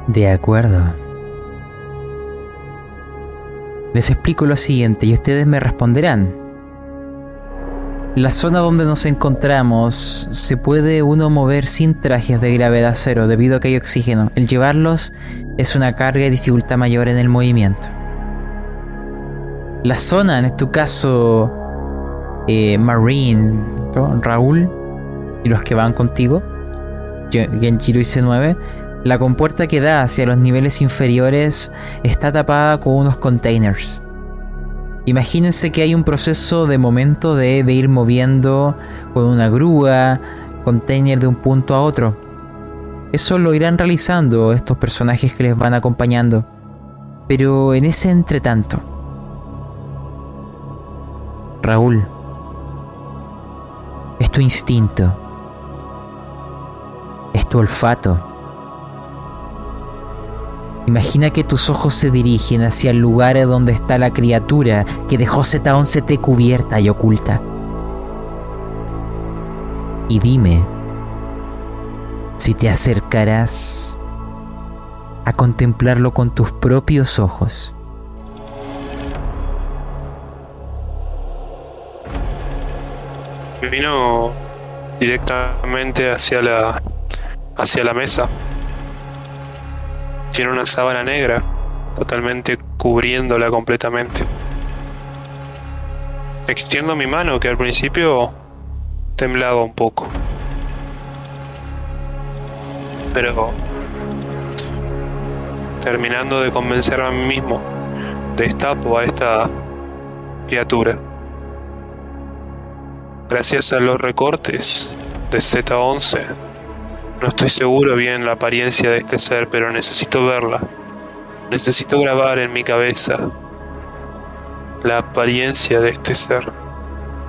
De acuerdo. Les explico lo siguiente y ustedes me responderán. La zona donde nos encontramos se puede uno mover sin trajes de gravedad cero debido a que hay oxígeno. El llevarlos es una carga y dificultad mayor en el movimiento. La zona, en este caso, eh, Marine, Raúl y los que van contigo, Genjiro y C9, la compuerta que da hacia los niveles inferiores está tapada con unos containers. Imagínense que hay un proceso de momento de, ir moviendo con una grúa, container de un punto a otro. Eso lo irán realizando estos personajes que les van acompañando. Pero en ese entretanto, Raúl, es tu instinto, es tu olfato Imagina que tus ojos se dirigen hacia el lugar donde está la criatura que dejó Z11T cubierta y oculta. Y dime si te acercarás a contemplarlo con tus propios ojos. Vino directamente hacia la hacia la mesa tiene una sábana negra, totalmente cubriéndola completamente. Extiendo mi mano, que al principio temblaba un poco. Pero terminando de convencerme a mí mismo, destapo a esta criatura. Gracias a los recortes de Z11 no estoy seguro bien la apariencia de este ser, pero necesito verla. Necesito grabar en mi cabeza la apariencia de este ser.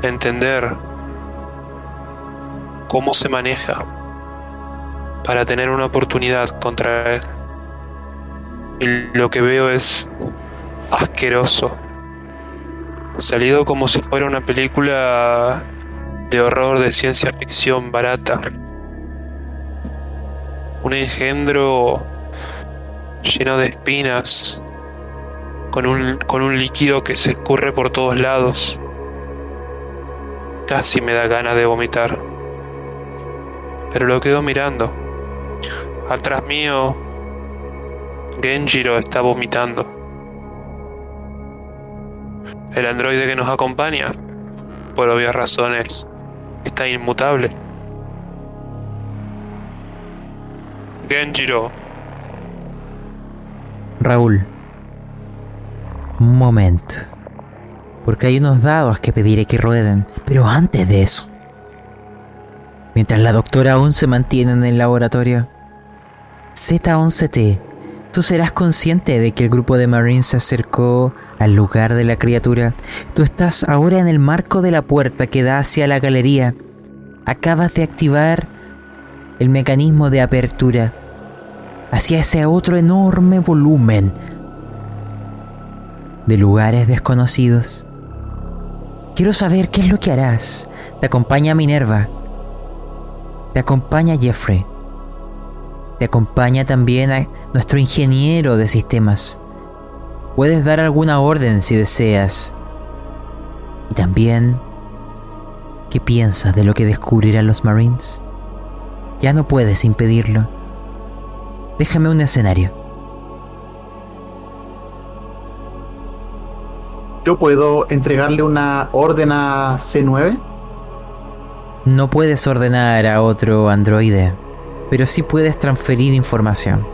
Entender cómo se maneja para tener una oportunidad contra él. Y lo que veo es asqueroso. Salido como si fuera una película de horror de ciencia ficción barata. Un engendro lleno de espinas, con un, con un líquido que se escurre por todos lados. Casi me da ganas de vomitar. Pero lo quedo mirando. Atrás mío, Genjiro está vomitando. El androide que nos acompaña, por obvias razones, está inmutable. Genjiro, Raúl, un momento. Porque hay unos dados que pediré que rueden. Pero antes de eso. Mientras la doctora aún se mantiene en el laboratorio. Z11T, tú serás consciente de que el grupo de Marines se acercó al lugar de la criatura. Tú estás ahora en el marco de la puerta que da hacia la galería. Acabas de activar el mecanismo de apertura hacia ese otro enorme volumen de lugares desconocidos. Quiero saber qué es lo que harás. Te acompaña Minerva. Te acompaña Jeffrey. Te acompaña también a nuestro ingeniero de sistemas. Puedes dar alguna orden si deseas. Y también, ¿qué piensas de lo que descubrirán los Marines? Ya no puedes impedirlo. Déjame un escenario. ¿Yo puedo entregarle una orden a C9? No puedes ordenar a otro androide, pero sí puedes transferir información.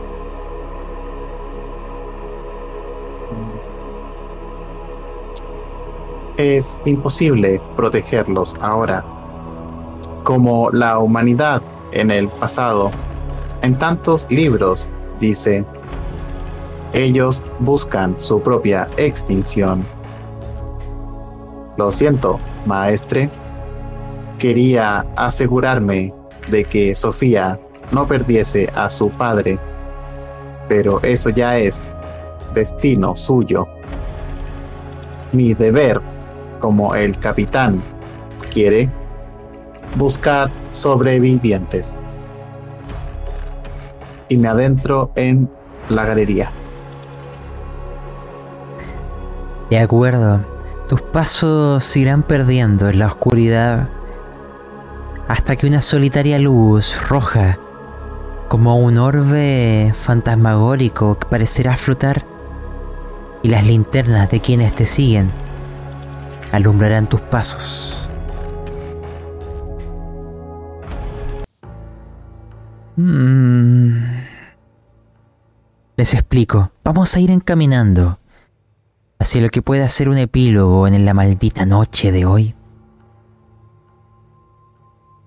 Es imposible protegerlos ahora. Como la humanidad en el pasado, en tantos libros, dice, ellos buscan su propia extinción. Lo siento, maestre. Quería asegurarme de que Sofía no perdiese a su padre, pero eso ya es destino suyo. Mi deber como el capitán quiere buscar sobrevivientes. Y me adentro en la galería. De acuerdo, tus pasos irán perdiendo en la oscuridad hasta que una solitaria luz roja, como un orbe fantasmagórico que parecerá flotar, y las linternas de quienes te siguen alumbrarán tus pasos. Mm. Les explico, vamos a ir encaminando hacia lo que pueda ser un epílogo en la maldita noche de hoy.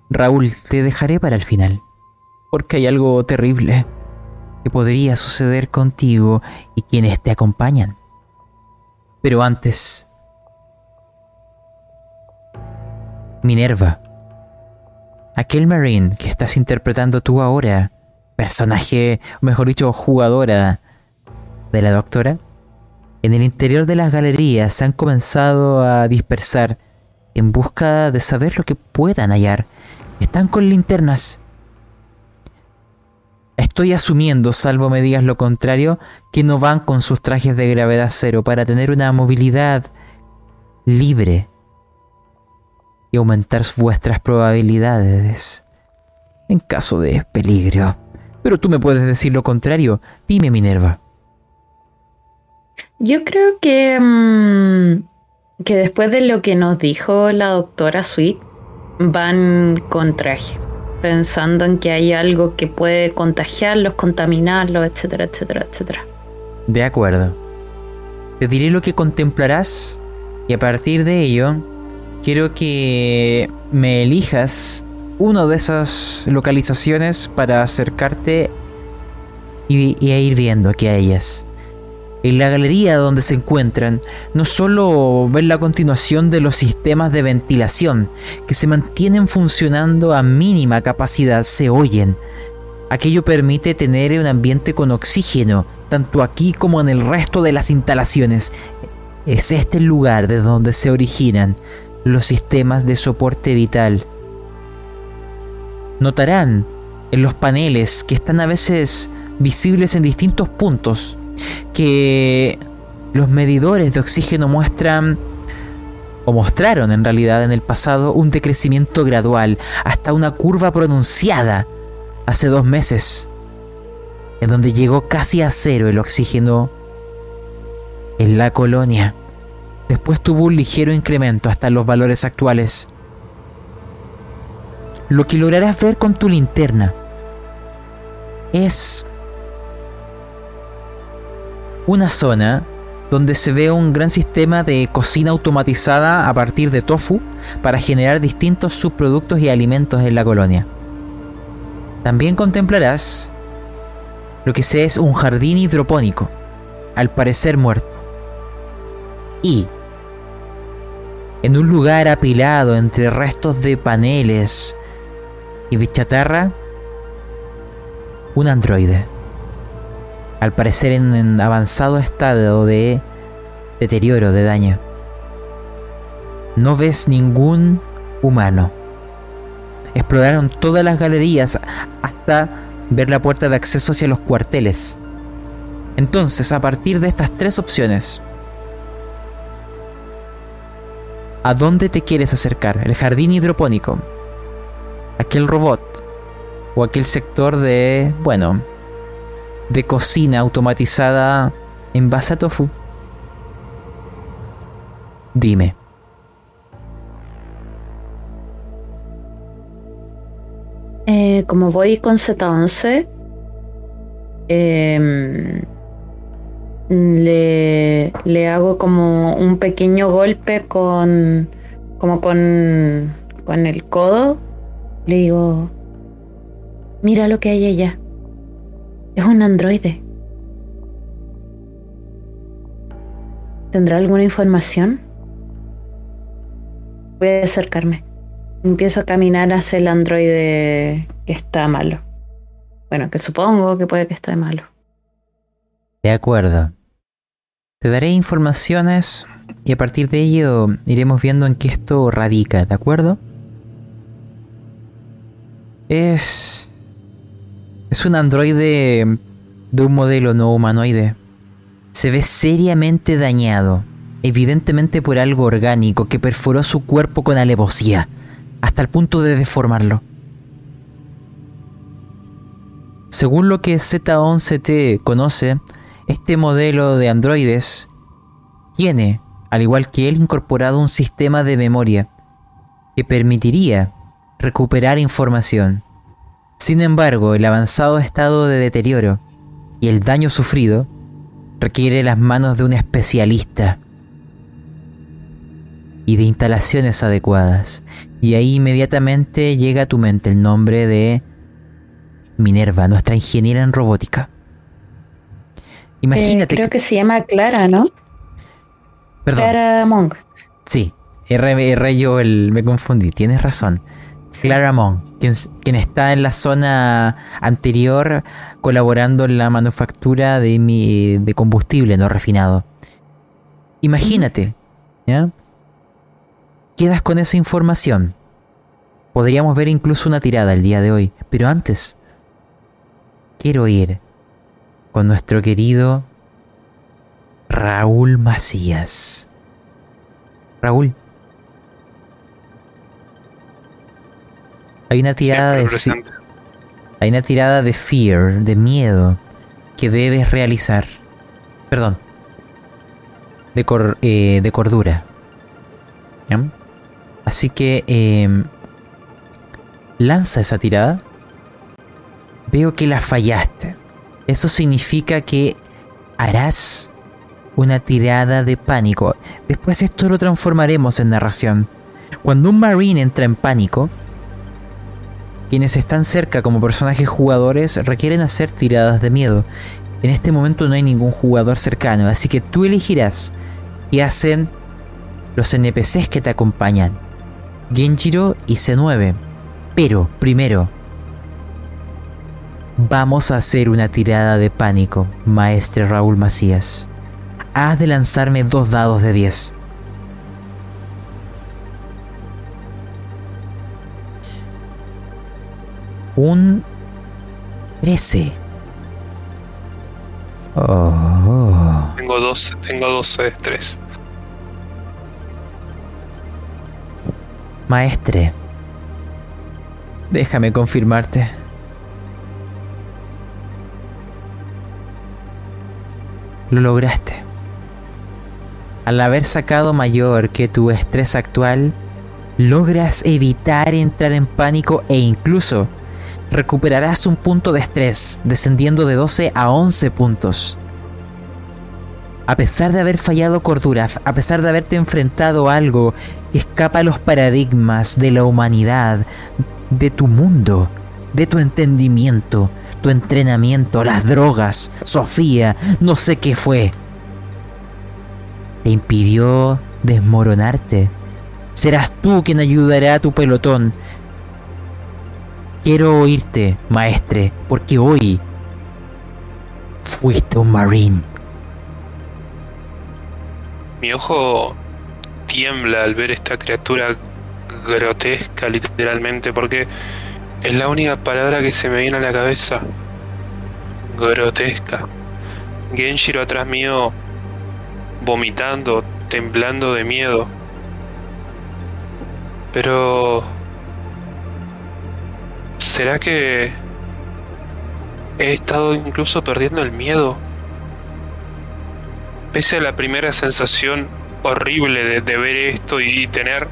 Raúl, te dejaré para el final, porque hay algo terrible que podría suceder contigo y quienes te acompañan. Pero antes, Minerva, aquel Marine que estás interpretando tú ahora, personaje, o mejor dicho, jugadora de la doctora, en el interior de las galerías se han comenzado a dispersar en busca de saber lo que puedan hallar. Están con linternas. Estoy asumiendo, salvo me digas lo contrario, que no van con sus trajes de gravedad cero para tener una movilidad libre y aumentar vuestras probabilidades en caso de peligro. Pero tú me puedes decir lo contrario. Dime, Minerva. Yo creo que, mm, que después de lo que nos dijo la doctora Sweet, van con traje, pensando en que hay algo que puede contagiarlos, contaminarlos, etcétera, etcétera, etcétera. De acuerdo. Te diré lo que contemplarás y a partir de ello quiero que me elijas una de esas localizaciones para acercarte y, ir viendo aquí a ellas. En la galería donde se encuentran, no solo ven la continuación de los sistemas de ventilación, que se mantienen funcionando a mínima capacidad, se oyen. Aquello permite tener un ambiente con oxígeno, tanto aquí como en el resto de las instalaciones. Es este el lugar de donde se originan los sistemas de soporte vital. Notarán en los paneles que están a veces visibles en distintos puntos que los medidores de oxígeno muestran o mostraron en realidad en el pasado un decrecimiento gradual hasta una curva pronunciada hace dos meses, en donde llegó casi a cero el oxígeno en la colonia. Después tuvo un ligero incremento hasta los valores actuales. Lo que lograrás ver con tu linterna es una zona donde se ve un gran sistema de cocina automatizada a partir de tofu para generar distintos subproductos y alimentos en la colonia. También contemplarás lo que se es un jardín hidropónico, al parecer muerto. Y en un lugar apilado entre restos de paneles y de chatarra, un androide al parecer en, avanzado estado de deterioro, de daño. No ves ningún humano. Exploraron todas las galerías hasta ver la puerta de acceso hacia los cuarteles. Entonces, a partir de estas tres opciones, ¿a dónde te quieres acercar? ¿El jardín hidropónico? ¿Aquel robot? ¿O aquel sector de, bueno, de cocina automatizada en base a tofu? Dime. Eh, como voy con Z11, em, le, le hago como un pequeño golpe con como con, con el codo. Le digo, mira lo que hay allá. Es un androide. ¿Tendrá alguna información? Voy a acercarme. Empiezo a caminar hacia el androide que está malo. Bueno, que supongo que puede que esté malo. De acuerdo. Te daré informaciones y a partir de ello iremos viendo en qué esto radica, ¿de acuerdo? Es es un androide de un modelo no humanoide. Se ve seriamente dañado, evidentemente por algo orgánico que perforó su cuerpo con alevosía, hasta el punto de deformarlo. Según lo que Z11T conoce, este modelo de androides tiene, al igual que él, incorporado un sistema de memoria que permitiría recuperar información sin embargo, el avanzado estado de deterioro y el daño sufrido requiere las manos de un especialista y de instalaciones adecuadas. Y ahí inmediatamente llega a tu mente el nombre de Minerva, nuestra ingeniera en robótica. Imagínate. Eh, creo que, se llama Clara, ¿no? Perdón. Clara Monk. Sí, R, yo el, me confundí, tienes razón. Clara Monk, quien, está en la zona anterior colaborando en la manufactura de, de combustible no refinado. Imagínate, ¿ya? Quedas con esa información. Podríamos ver incluso una tirada el día de hoy, pero antes quiero ir con nuestro querido Raúl Macías. Raúl, Hay una tirada de hay una tirada de fear, de miedo que debes realizar. Perdón. De, eh, de cordura. Así que em, lanza esa tirada. Veo que la fallaste. Eso significa que harás una tirada de pánico. Después esto lo transformaremos en narración. Cuando un marine entra en pánico, quienes están cerca como personajes jugadores requieren hacer tiradas de miedo. En este momento no hay ningún jugador cercano, así que tú elegirás qué hacen los NPCs que te acompañan. Genjiro y C9. Pero, primero, Vamos a hacer una tirada de pánico, maestre Raúl Macías. Has de lanzarme dos dados de 10. Un 13. Oh. Tengo 12, tengo 12 de estrés. Maestre, déjame confirmarte. Lo lograste. Al haber sacado mayor que tu estrés actual, logras evitar entrar en pánico e incluso recuperarás un punto de estrés, descendiendo de 12 a 11 puntos. A pesar de haber fallado cordura, a pesar de haberte enfrentado a algo escapa a los paradigmas de la humanidad, de tu mundo, de tu entendimiento, tu entrenamiento, las drogas, Sofía, no sé qué fue. Te impidió desmoronarte. Serás tú quien ayudará a tu pelotón. Quiero oírte, maestre, porque hoy fuiste un marine. Mi ojo tiembla al ver esta criatura grotesca, literalmente, porque es la única palabra que se me viene a la cabeza. Grotesca. Genshiro atrás mío, vomitando, temblando de miedo. Pero... ¿Será que he estado incluso perdiendo el miedo? Pese a la primera sensación horrible de, de ver esto y tener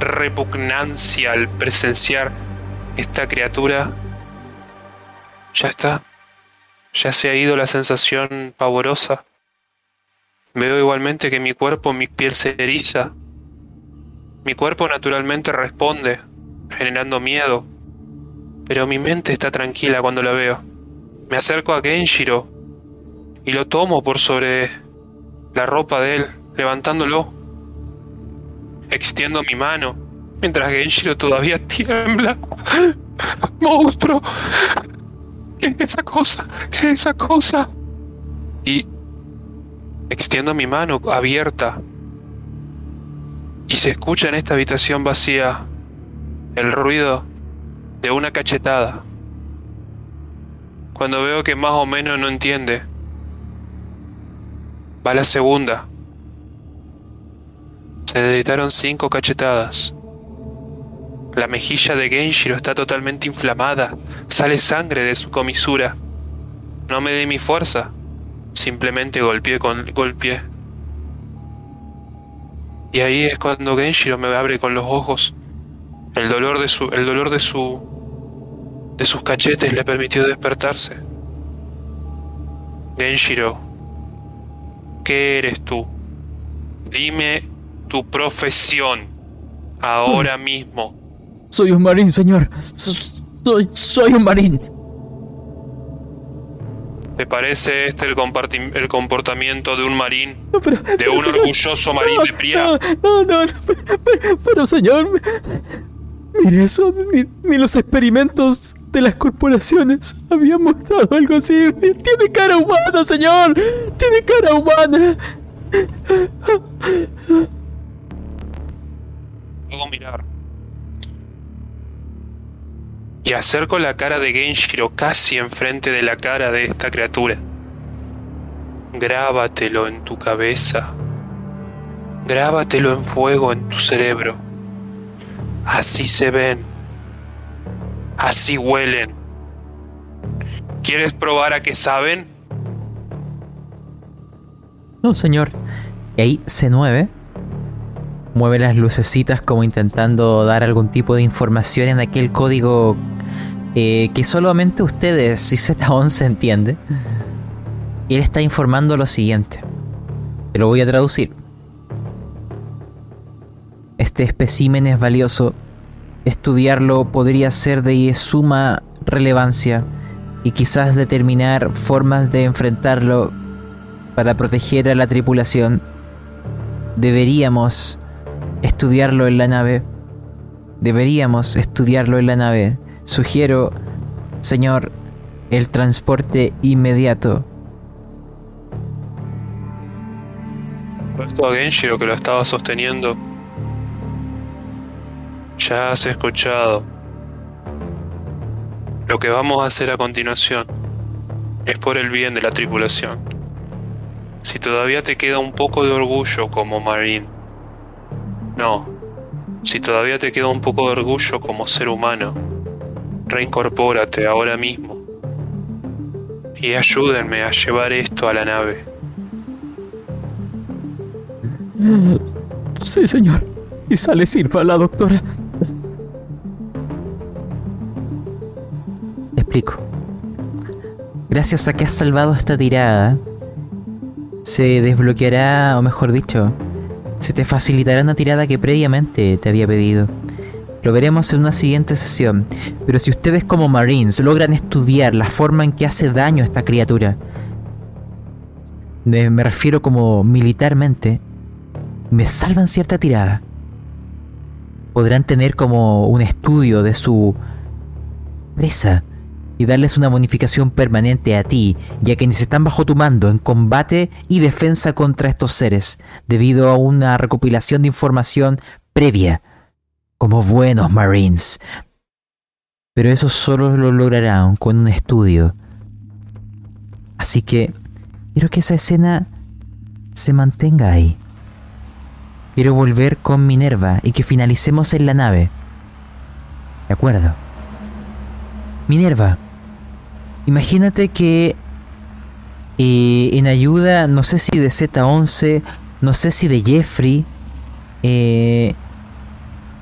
repugnancia al presenciar esta criatura, ya está. Ya se ha ido la sensación pavorosa. Veo igualmente que mi cuerpo, mi piel se eriza. Mi cuerpo naturalmente responde, generando miedo. Pero mi mente está tranquila cuando la veo. Me acerco a Genshiro y lo tomo por sobre la ropa de él, levantándolo. Extiendo mi mano mientras Genshiro todavía tiembla. ¡Monstruo! ¿Qué es esa cosa? ¿Qué es esa cosa? Y extiendo mi mano abierta y se escucha en esta habitación vacía el ruido de una cachetada. Cuando veo que más o menos no entiende, va la segunda. Se deditaron cinco cachetadas. La mejilla de Genshiro está totalmente inflamada. Sale sangre de su comisura. No me di mi fuerza. Simplemente golpeé con golpeé. Y ahí es cuando Genshiro me abre con los ojos. El dolor de su el dolor de su de sus cachetes le permitió despertarse. Genshiro, ¿qué eres tú? Dime tu profesión ahora mismo. Soy un marín, señor. Soy, soy un marín. ¿Te parece este el, el comportamiento de un marín? No, pero- ¿De pero, un señor, orgulloso marín de Pria? No, no, no, pero, pero, señor, mire eso, ni, ni los experimentos de las corporaciones habían mostrado algo así. Tiene cara humana, señor, tiene cara humana. Hago mirar. Y acerco la cara de Genshiro casi enfrente de la cara de esta criatura. Grábatelo en tu cabeza. Grábatelo en fuego en tu cerebro. Así se ven. Así huelen. ¿Quieres probar a qué saben? No, señor. Y C9 mueve las lucecitas como intentando dar algún tipo de información en aquel código eh, que solamente ustedes y Z11 entiende. Él está informando lo siguiente. Te lo voy a traducir. Este espécimen es valioso. Estudiarlo podría ser de suma relevancia y quizás determinar formas de enfrentarlo para proteger a la tripulación. Deberíamos estudiarlo en la nave. Deberíamos estudiarlo en la nave. Sugiero, señor, el transporte inmediato. Esto a Genshiro que lo estaba sosteniendo. Ya has escuchado. Lo que vamos a hacer a continuación es por el bien de la tripulación. Si todavía te queda un poco de orgullo como Marine, no, si todavía te queda un poco de orgullo como ser humano, reincorpórate ahora mismo y ayúdenme a llevar esto a la nave. Sí, señor. Y sale sirva la doctora. explico. Gracias a que has salvado esta tirada, se desbloqueará, o mejor dicho, se te facilitará una tirada que previamente te había pedido. Lo veremos en una siguiente sesión, pero si ustedes como Marines logran estudiar la forma en que hace daño a esta criatura, me, me refiero como militarmente, me salvan cierta tirada. Podrán tener como un estudio de su presa y darles una bonificación permanente a ti, ya que están bajo tu mando en combate y defensa contra estos seres, debido a una recopilación de información previa, como buenos Marines. Pero eso solo lo lograrán con un estudio. Así que quiero que esa escena se mantenga ahí. Quiero volver con Minerva y que finalicemos en la nave. ¿De acuerdo? Minerva, imagínate que eh, en ayuda, no sé si de Z11, no sé si de Jeffrey, eh,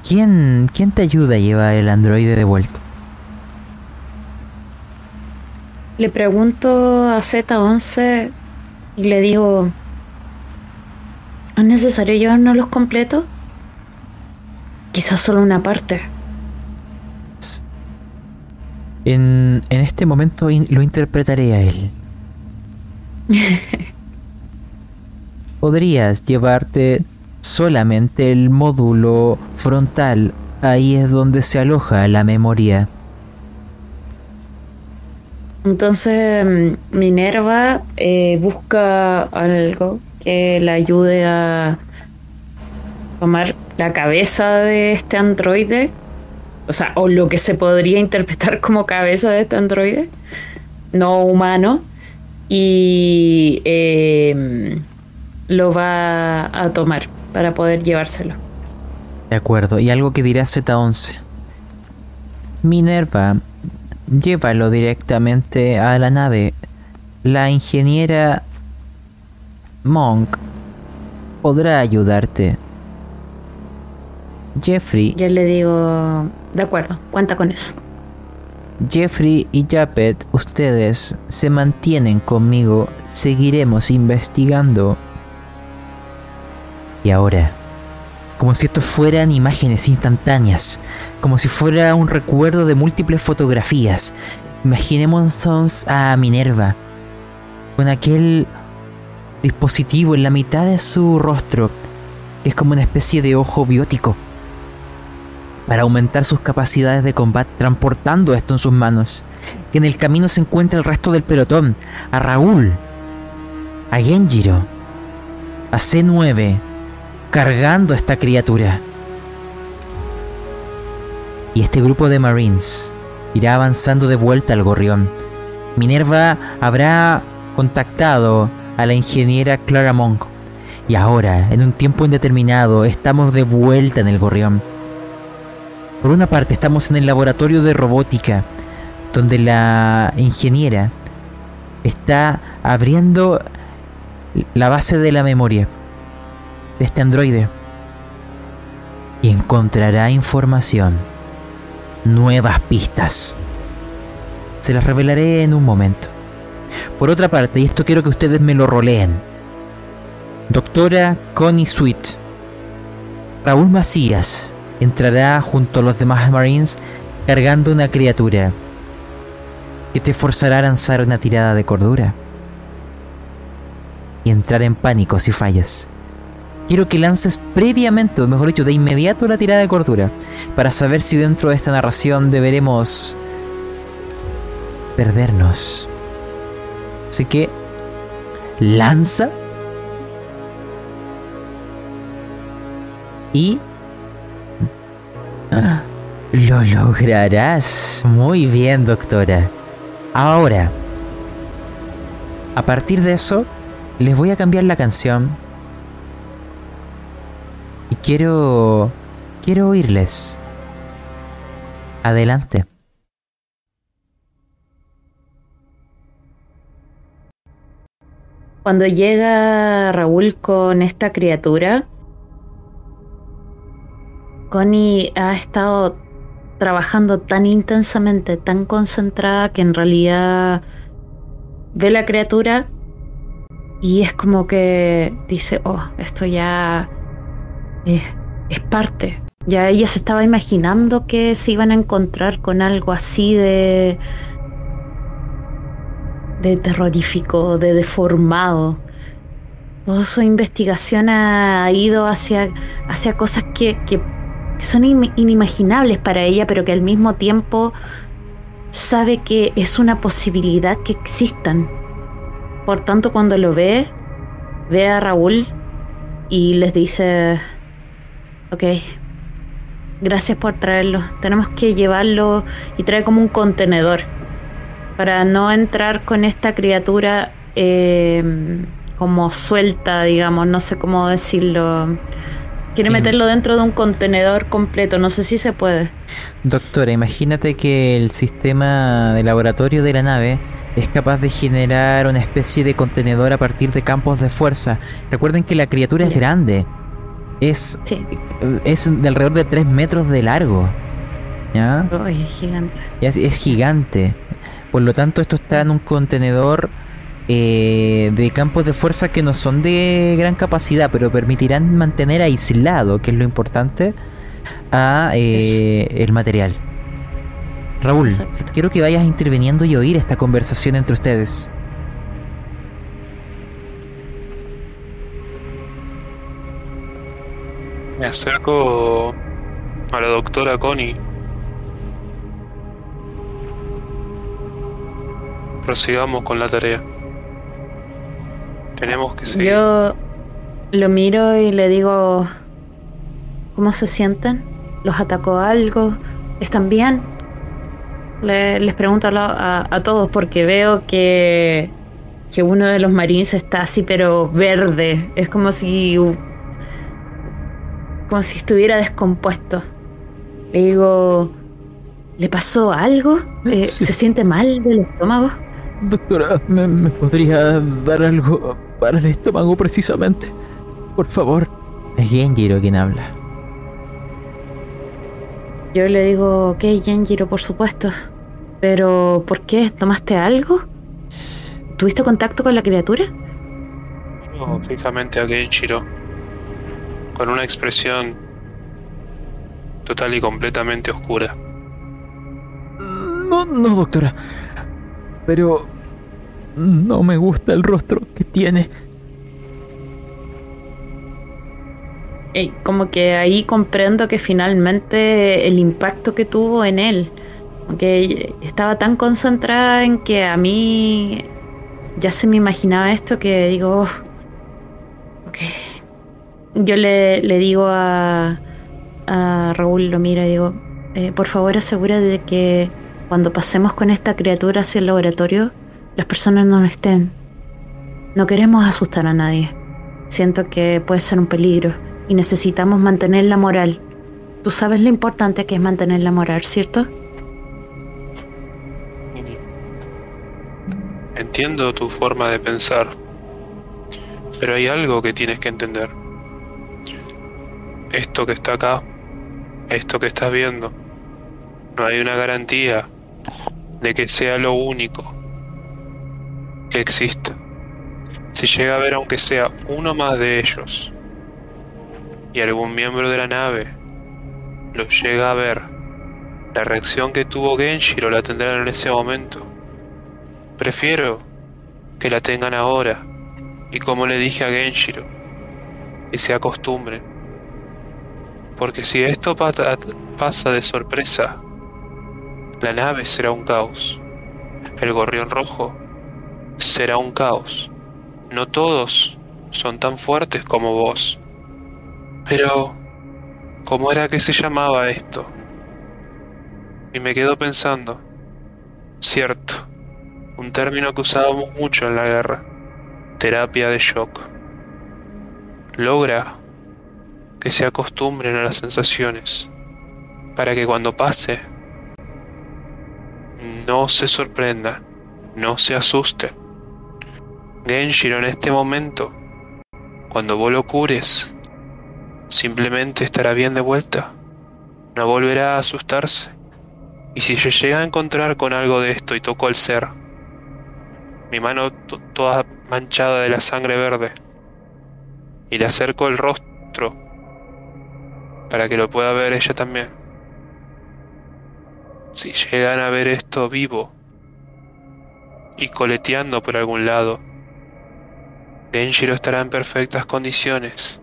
¿quién, ¿quién te ayuda a llevar el androide de vuelta? Le pregunto a Z11 y le digo, ¿es necesario llevarnos los completos? Quizás solo una parte. En, en este momento in- lo interpretaré a él. *laughs* Podrías llevarte solamente el módulo frontal. Ahí es donde se aloja la memoria. Entonces mm, Minerva eh, busca algo que le ayude a tomar la cabeza de este androide, o sea, o lo que se podría interpretar como cabeza de este androide, no humano, y eh, lo va a tomar para poder llevárselo. De acuerdo, y algo que dirá Z11. Minerva, llévalo directamente a la nave. La ingeniera Monk podrá ayudarte. Jeffrey, Yo le digo, de acuerdo, cuenta con eso. Jeffrey y Japet, ustedes se mantienen conmigo. Seguiremos investigando. Y ahora, como si esto fueran imágenes instantáneas, como si fuera un recuerdo de múltiples fotografías, imaginemos a Minerva con aquel dispositivo en la mitad de su rostro, es como una especie de ojo biótico para aumentar sus capacidades de combate, transportando esto en sus manos. Que en el camino se encuentra el resto del pelotón, a Raúl, a Genjiro, a C9, cargando a esta criatura. Y este grupo de Marines irá avanzando de vuelta al gorrión. Minerva habrá contactado a la ingeniera Clara Monk. Y ahora, en un tiempo indeterminado, estamos de vuelta en el gorrión. Por una parte estamos en el laboratorio de robótica, donde la ingeniera está abriendo la base de la memoria de este androide y encontrará información, nuevas pistas. Se las revelaré en un momento. Por otra parte, y esto quiero que ustedes me lo roleen. Doctora Connie Sweet, Raúl Macías, entrará junto a los demás Marines cargando una criatura que te forzará a lanzar una tirada de cordura y entrar en pánico si fallas. Quiero que lances previamente, o mejor dicho, de inmediato la tirada de cordura para saber si dentro de esta narración deberemos perdernos. Así que lanza y Lo lograrás. Muy bien, doctora. Ahora, a partir de eso, les voy a cambiar la canción. Y quiero... Quiero oírles. Adelante. Cuando llega Raúl con esta criatura, Connie ha estado trabajando tan intensamente, tan concentrada, que en realidad ve la criatura y es como que dice, oh, esto ya es, es parte. Ya ella se estaba imaginando que se iban a encontrar con algo así de de terrorífico, de deformado. Toda su investigación ha ido hacia, hacia cosas que, que, son inimaginables para ella, pero que al mismo tiempo sabe que es una posibilidad que existan. Por tanto, cuando lo ve, ve a Raúl y les dice, ok, gracias por traerlo, tenemos que llevarlo y trae como un contenedor para no entrar con esta criatura eh, como suelta, digamos, no sé cómo decirlo. Quiere meterlo dentro de un contenedor completo, no sé si se puede. Doctora, imagínate que el sistema de laboratorio de la nave es capaz de generar una especie de contenedor a partir de campos de fuerza. Recuerden que la criatura es grande. Es, es de alrededor de 3 metros de largo. ¿Ya? es gigante. es gigante. Por lo tanto, esto está en un contenedor eh, de campos de fuerza que no son de gran capacidad, pero permitirán mantener aislado, que es lo importante, a eh, el material. Raúl, quiero que vayas interviniendo y oír esta conversación entre ustedes. Me acerco a la doctora Connie prosigamos con la tarea. Tenemos que seguir. Yo lo miro y le digo, ¿cómo se sienten? ¿Los atacó algo? ¿Están bien? les pregunto a, a, todos porque veo que, que uno de los marines está así pero verde. Es como si como si estuviera descompuesto. Le digo, ¿le pasó algo? Eh, ¿Se siente mal del estómago? Doctora, ¿me, podría dar algo para el estómago precisamente? Por favor. Es Genjiro quien habla. Yo le digo, ok, Genjiro, por supuesto. Pero, ¿por qué? ¿Tomaste algo? ¿Tuviste contacto con la criatura? No, fijamente a Genjiro. Con una expresión total y completamente oscura. No, no, doctora. Pero no me gusta el rostro que tiene. como que ahí comprendo que finalmente el impacto que tuvo en él, aunque estaba tan concentrada en que a mí ya se me imaginaba esto que digo, ok, yo le, digo a, a Raúl, lo mira y digo, eh, por favor asegura de que cuando pasemos con esta criatura hacia el laboratorio, las personas no estén. No queremos asustar a nadie. Siento que puede ser un peligro y necesitamos mantener la moral. Tú sabes lo importante que es mantener la moral, ¿cierto? Entiendo tu forma de pensar, pero hay algo que tienes que entender. Esto que está acá, esto que estás viendo, no hay una garantía de que sea lo único que exista. Si llega a ver aunque sea uno más de ellos y algún miembro de la nave los llega a ver, la reacción que tuvo Genshiro la tendrán en ese momento. Prefiero que la tengan ahora y como le dije a Genshiro, que se acostumbren. Porque si esto pasa de sorpresa, la nave será un caos. El gorrión rojo será un caos. No todos son tan fuertes como vos. Pero, ¿cómo era que se llamaba esto? Y me quedo pensando, cierto, un término que usábamos mucho en la guerra, terapia de shock. Logra que se acostumbren a las sensaciones, para que cuando pase, no se sorprenda, no se asuste. Genshiro en este momento, cuando vos lo cures, simplemente estará bien de vuelta, no volverá a asustarse. Y si se llega a encontrar con algo de esto y toco el ser, mi mano toda manchada de la sangre verde, y le acerco el rostro para que lo pueda ver ella también. Si llegan a ver esto vivo y coleteando por algún lado, Genshiro estará en perfectas condiciones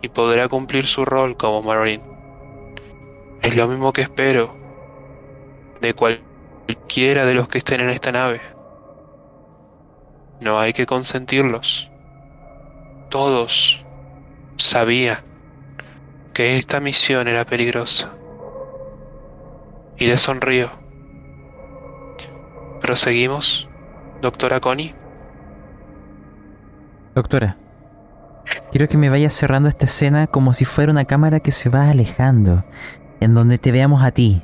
y podrá cumplir su rol como Marine. Es lo mismo que espero de cualquiera de los que estén en esta nave. No hay que consentirlos. Todos sabían que esta misión era peligrosa. Y le sonrió. ¿Proseguimos, doctora Connie? Doctora, quiero que me vayas cerrando esta escena como si fuera una cámara que se va alejando, en donde te veamos a ti,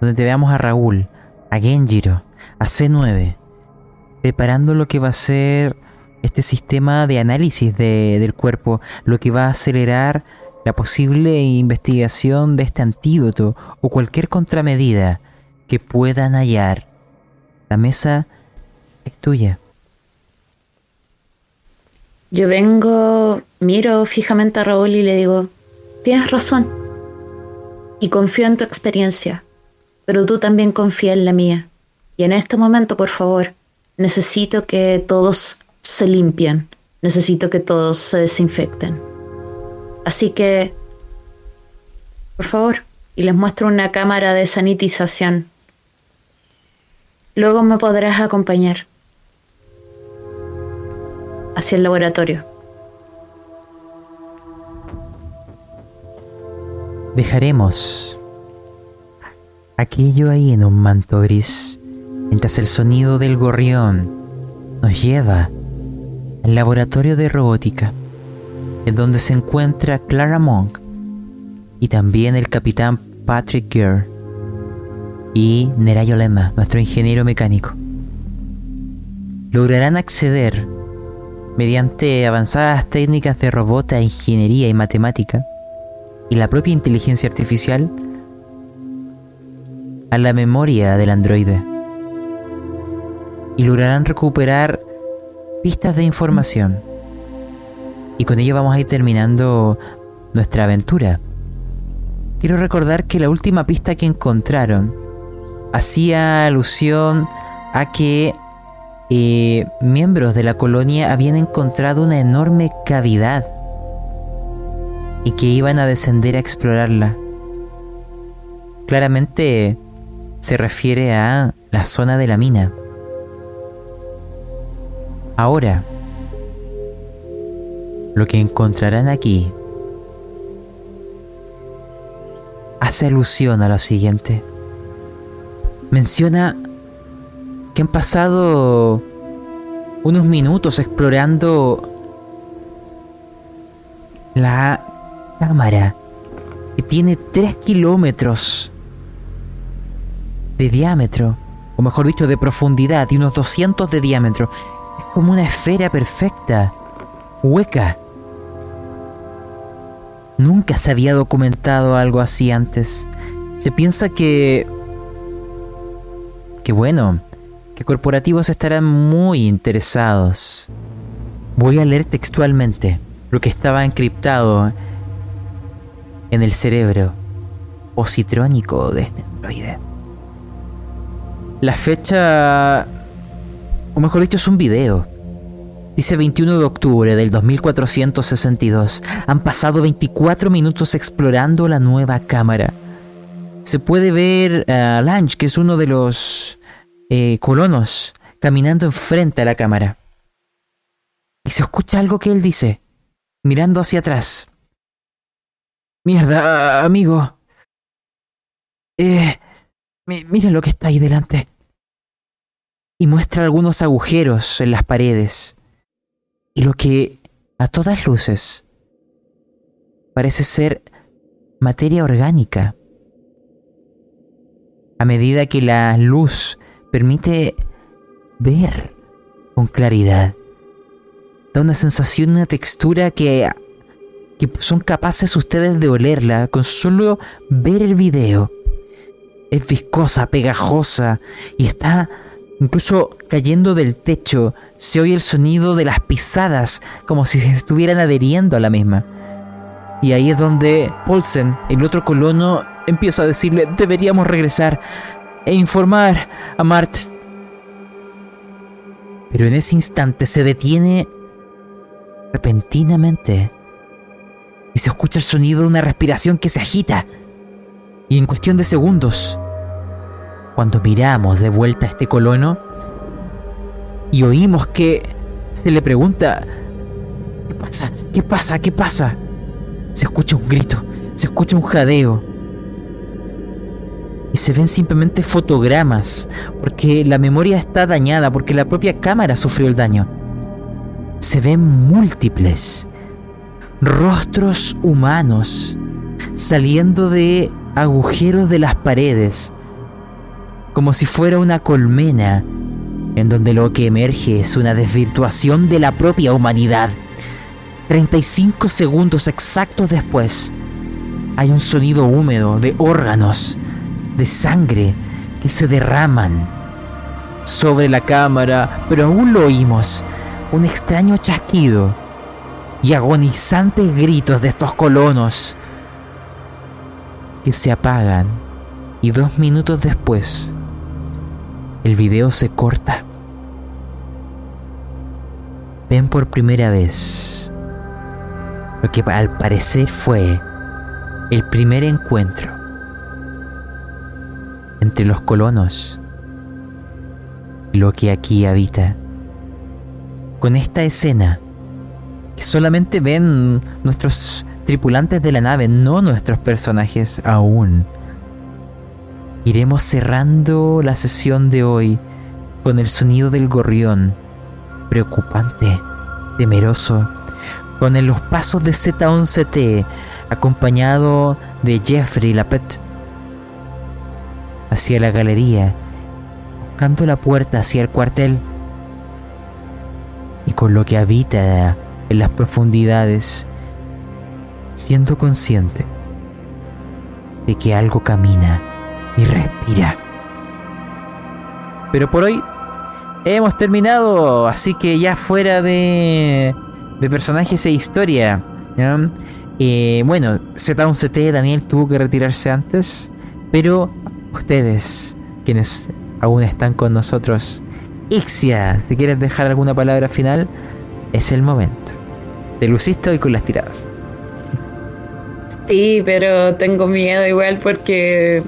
donde te veamos a Raúl, a Genjiro, a C9, preparando lo que va a ser este sistema de análisis del cuerpo, lo que va a acelerar la posible investigación de este antídoto o cualquier contramedida que puedan hallar. La mesa es tuya. Yo vengo, miro fijamente a Raúl y le digo, tienes razón. Y confío en tu experiencia pero tú también confía en la mía. Y en este momento, por favor, necesito que todos se limpien, necesito que todos se desinfecten. Así que, por favor, y les muestro una cámara de sanitización. Luego me podrás acompañar hacia el laboratorio. Dejaremos aquello ahí en un manto gris, mientras el sonido del gorrión nos lleva al laboratorio de robótica, en donde se encuentra Clara Monk y también el capitán Patrick Gere y Nerayo Lema, nuestro ingeniero mecánico. Lograrán acceder mediante avanzadas técnicas de robota, ingeniería y matemática y la propia inteligencia artificial a la memoria del androide y lograrán recuperar pistas de información. Y con ello vamos a ir terminando nuestra aventura. Quiero recordar que la última pista que encontraron hacía alusión a que eh, miembros de la colonia habían encontrado una enorme cavidad y que iban a descender a explorarla. Claramente se refiere a la zona de la mina. Ahora, lo que encontrarán aquí hace alusión a lo siguiente. Menciona que han pasado unos minutos explorando la cámara que tiene 3 kilómetros de diámetro, o mejor dicho, de profundidad, y unos 200 de diámetro. Es como una esfera perfecta, hueca. Nunca se había documentado algo así antes. Se piensa que... que bueno, que corporativos estarán muy interesados. Voy a leer textualmente lo que estaba encriptado en el cerebro positrónico de este androide. La fecha, o mejor dicho, es un video. Dice 21 de octubre del 2462. Han pasado 24 minutos explorando la nueva cámara. Se puede ver a Lange, que es uno de los eh, colonos, caminando enfrente a la cámara. Y se escucha algo que él dice, mirando hacia atrás. Mierda, amigo. Eh, Mi- Miren lo que está ahí delante. Y muestra algunos agujeros en las paredes. Y lo que, a todas luces, parece ser materia orgánica. A medida que la luz permite ver con claridad, da una sensación, una textura que, que son capaces ustedes de olerla con solo ver el video. Es viscosa, pegajosa y está incluso cayendo del techo. Se oye el sonido de las pisadas como si se estuvieran adheriendo a la misma. Y ahí es donde Paulsen, el otro colono, empieza a decirle, deberíamos regresar e informar a Mart. Pero en ese instante se detiene repentinamente y se escucha el sonido de una respiración que se agita. Y en cuestión de segundos, cuando miramos de vuelta a este colono y oímos que se le pregunta, ¿qué pasa? ¿Qué pasa? ¿Qué pasa? Se escucha un grito, se escucha un jadeo. Y se ven simplemente fotogramas, porque la memoria está dañada, porque la propia cámara sufrió el daño. Se ven múltiples rostros humanos saliendo de agujeros de las paredes, como si fuera una colmena, en donde lo que emerge es una desvirtuación de la propia humanidad. 35 segundos exactos después, hay un sonido húmedo de órganos, de sangre que se derraman sobre la cámara, pero aún lo oímos, un extraño chasquido y agonizantes gritos de estos colonos que se apagan y dos minutos después el video se corta. Ven por primera vez lo que al parecer fue el primer encuentro entre los colonos y lo que aquí habita. Con esta escena que solamente ven nuestros tripulantes de la nave, no nuestros personajes aún. Iremos cerrando la sesión de hoy con el sonido del gorrión, preocupante, temeroso, con los pasos de Z11T, acompañado de Jeffrey Lapet, hacia la galería, buscando la puerta hacia el cuartel, y con lo que habita en las profundidades, siendo consciente de que algo camina y respira. Pero por hoy hemos terminado, así que ya fuera de, de personajes e historia. Eh, bueno, Z11T Daniel tuvo que retirarse antes, pero ustedes, quienes aún están con nosotros, Ixia, si quieres dejar alguna palabra final, es el momento. Te luciste hoy con las tiradas. Sí, pero tengo miedo igual porque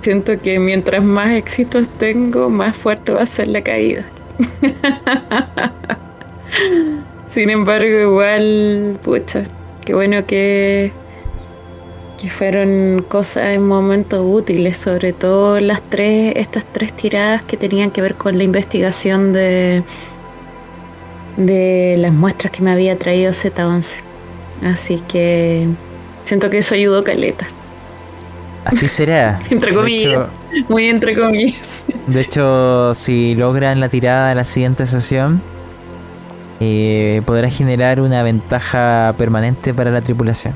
siento que mientras más éxitos tengo, más fuerte va a ser la caída. *laughs* Sin embargo, igual, pucha, qué bueno que, que fueron cosas en momentos útiles, sobre todo las tres, estas tres tiradas que tenían que ver con la investigación de, de las muestras que me había traído Z11. Así que siento que eso ayudó caleta, Así será. *laughs* Entre De comillas. hecho- muy entre comillas. De hecho, si logran la tirada de la siguiente sesión, eh, podrá generar una ventaja permanente para la tripulación.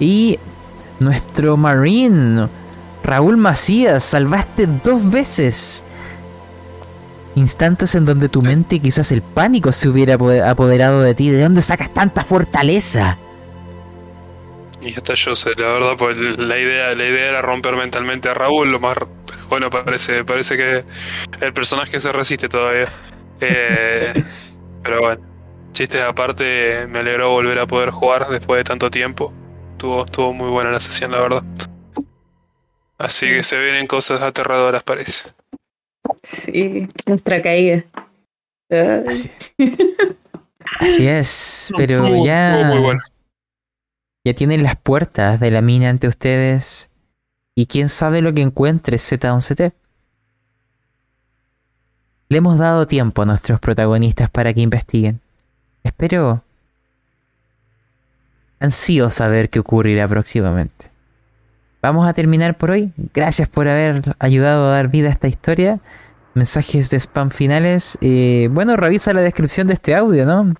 Y nuestro Marine, Raúl Macías, salvaste dos veces. Instantes en donde tu mente y quizás el pánico se hubiera apo- apoderado de ti. ¿De dónde sacas tanta fortaleza? Y hasta yo sé, la verdad, pues la idea, la idea era romper mentalmente a Raúl, lo más bueno, parece, parece que el personaje se resiste todavía. Eh, *laughs* pero bueno, chistes aparte, me alegró volver a poder jugar después de tanto tiempo. Estuvo, estuvo muy buena la sesión, la verdad. Así que se vienen cosas aterradoras, parece. Sí, nuestra caída. Así, así es, pero Estuvo- ya... estuvo muy bueno. Ya tienen las puertas de la mina ante ustedes Y quién sabe lo que encuentre Z11T. Le hemos dado tiempo a nuestros protagonistas para que investiguen. Espero ansío saber qué ocurrirá próximamente. Vamos a terminar por hoy. Gracias por haber ayudado a dar vida a esta historia. Mensajes de spam finales. Eh, bueno, revisa la descripción de este audio, ¿no?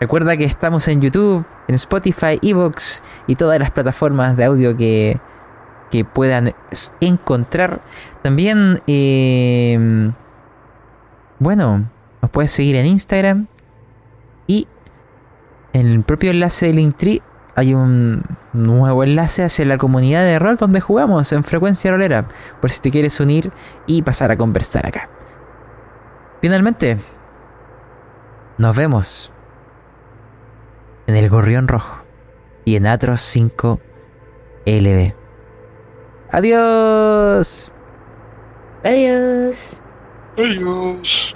Recuerda que estamos en YouTube, en Spotify, Evox y todas las plataformas de audio que, que puedan encontrar. También, eh, bueno, nos puedes seguir en Instagram y en el propio enlace de Linktree hay un nuevo enlace hacia la comunidad de rol donde jugamos en frecuencia rolera, por si te quieres unir y pasar a conversar acá. Finalmente, nos vemos en el Gorrión Rojo y en Atros 5 LB. Adiós. Adiós. Adiós.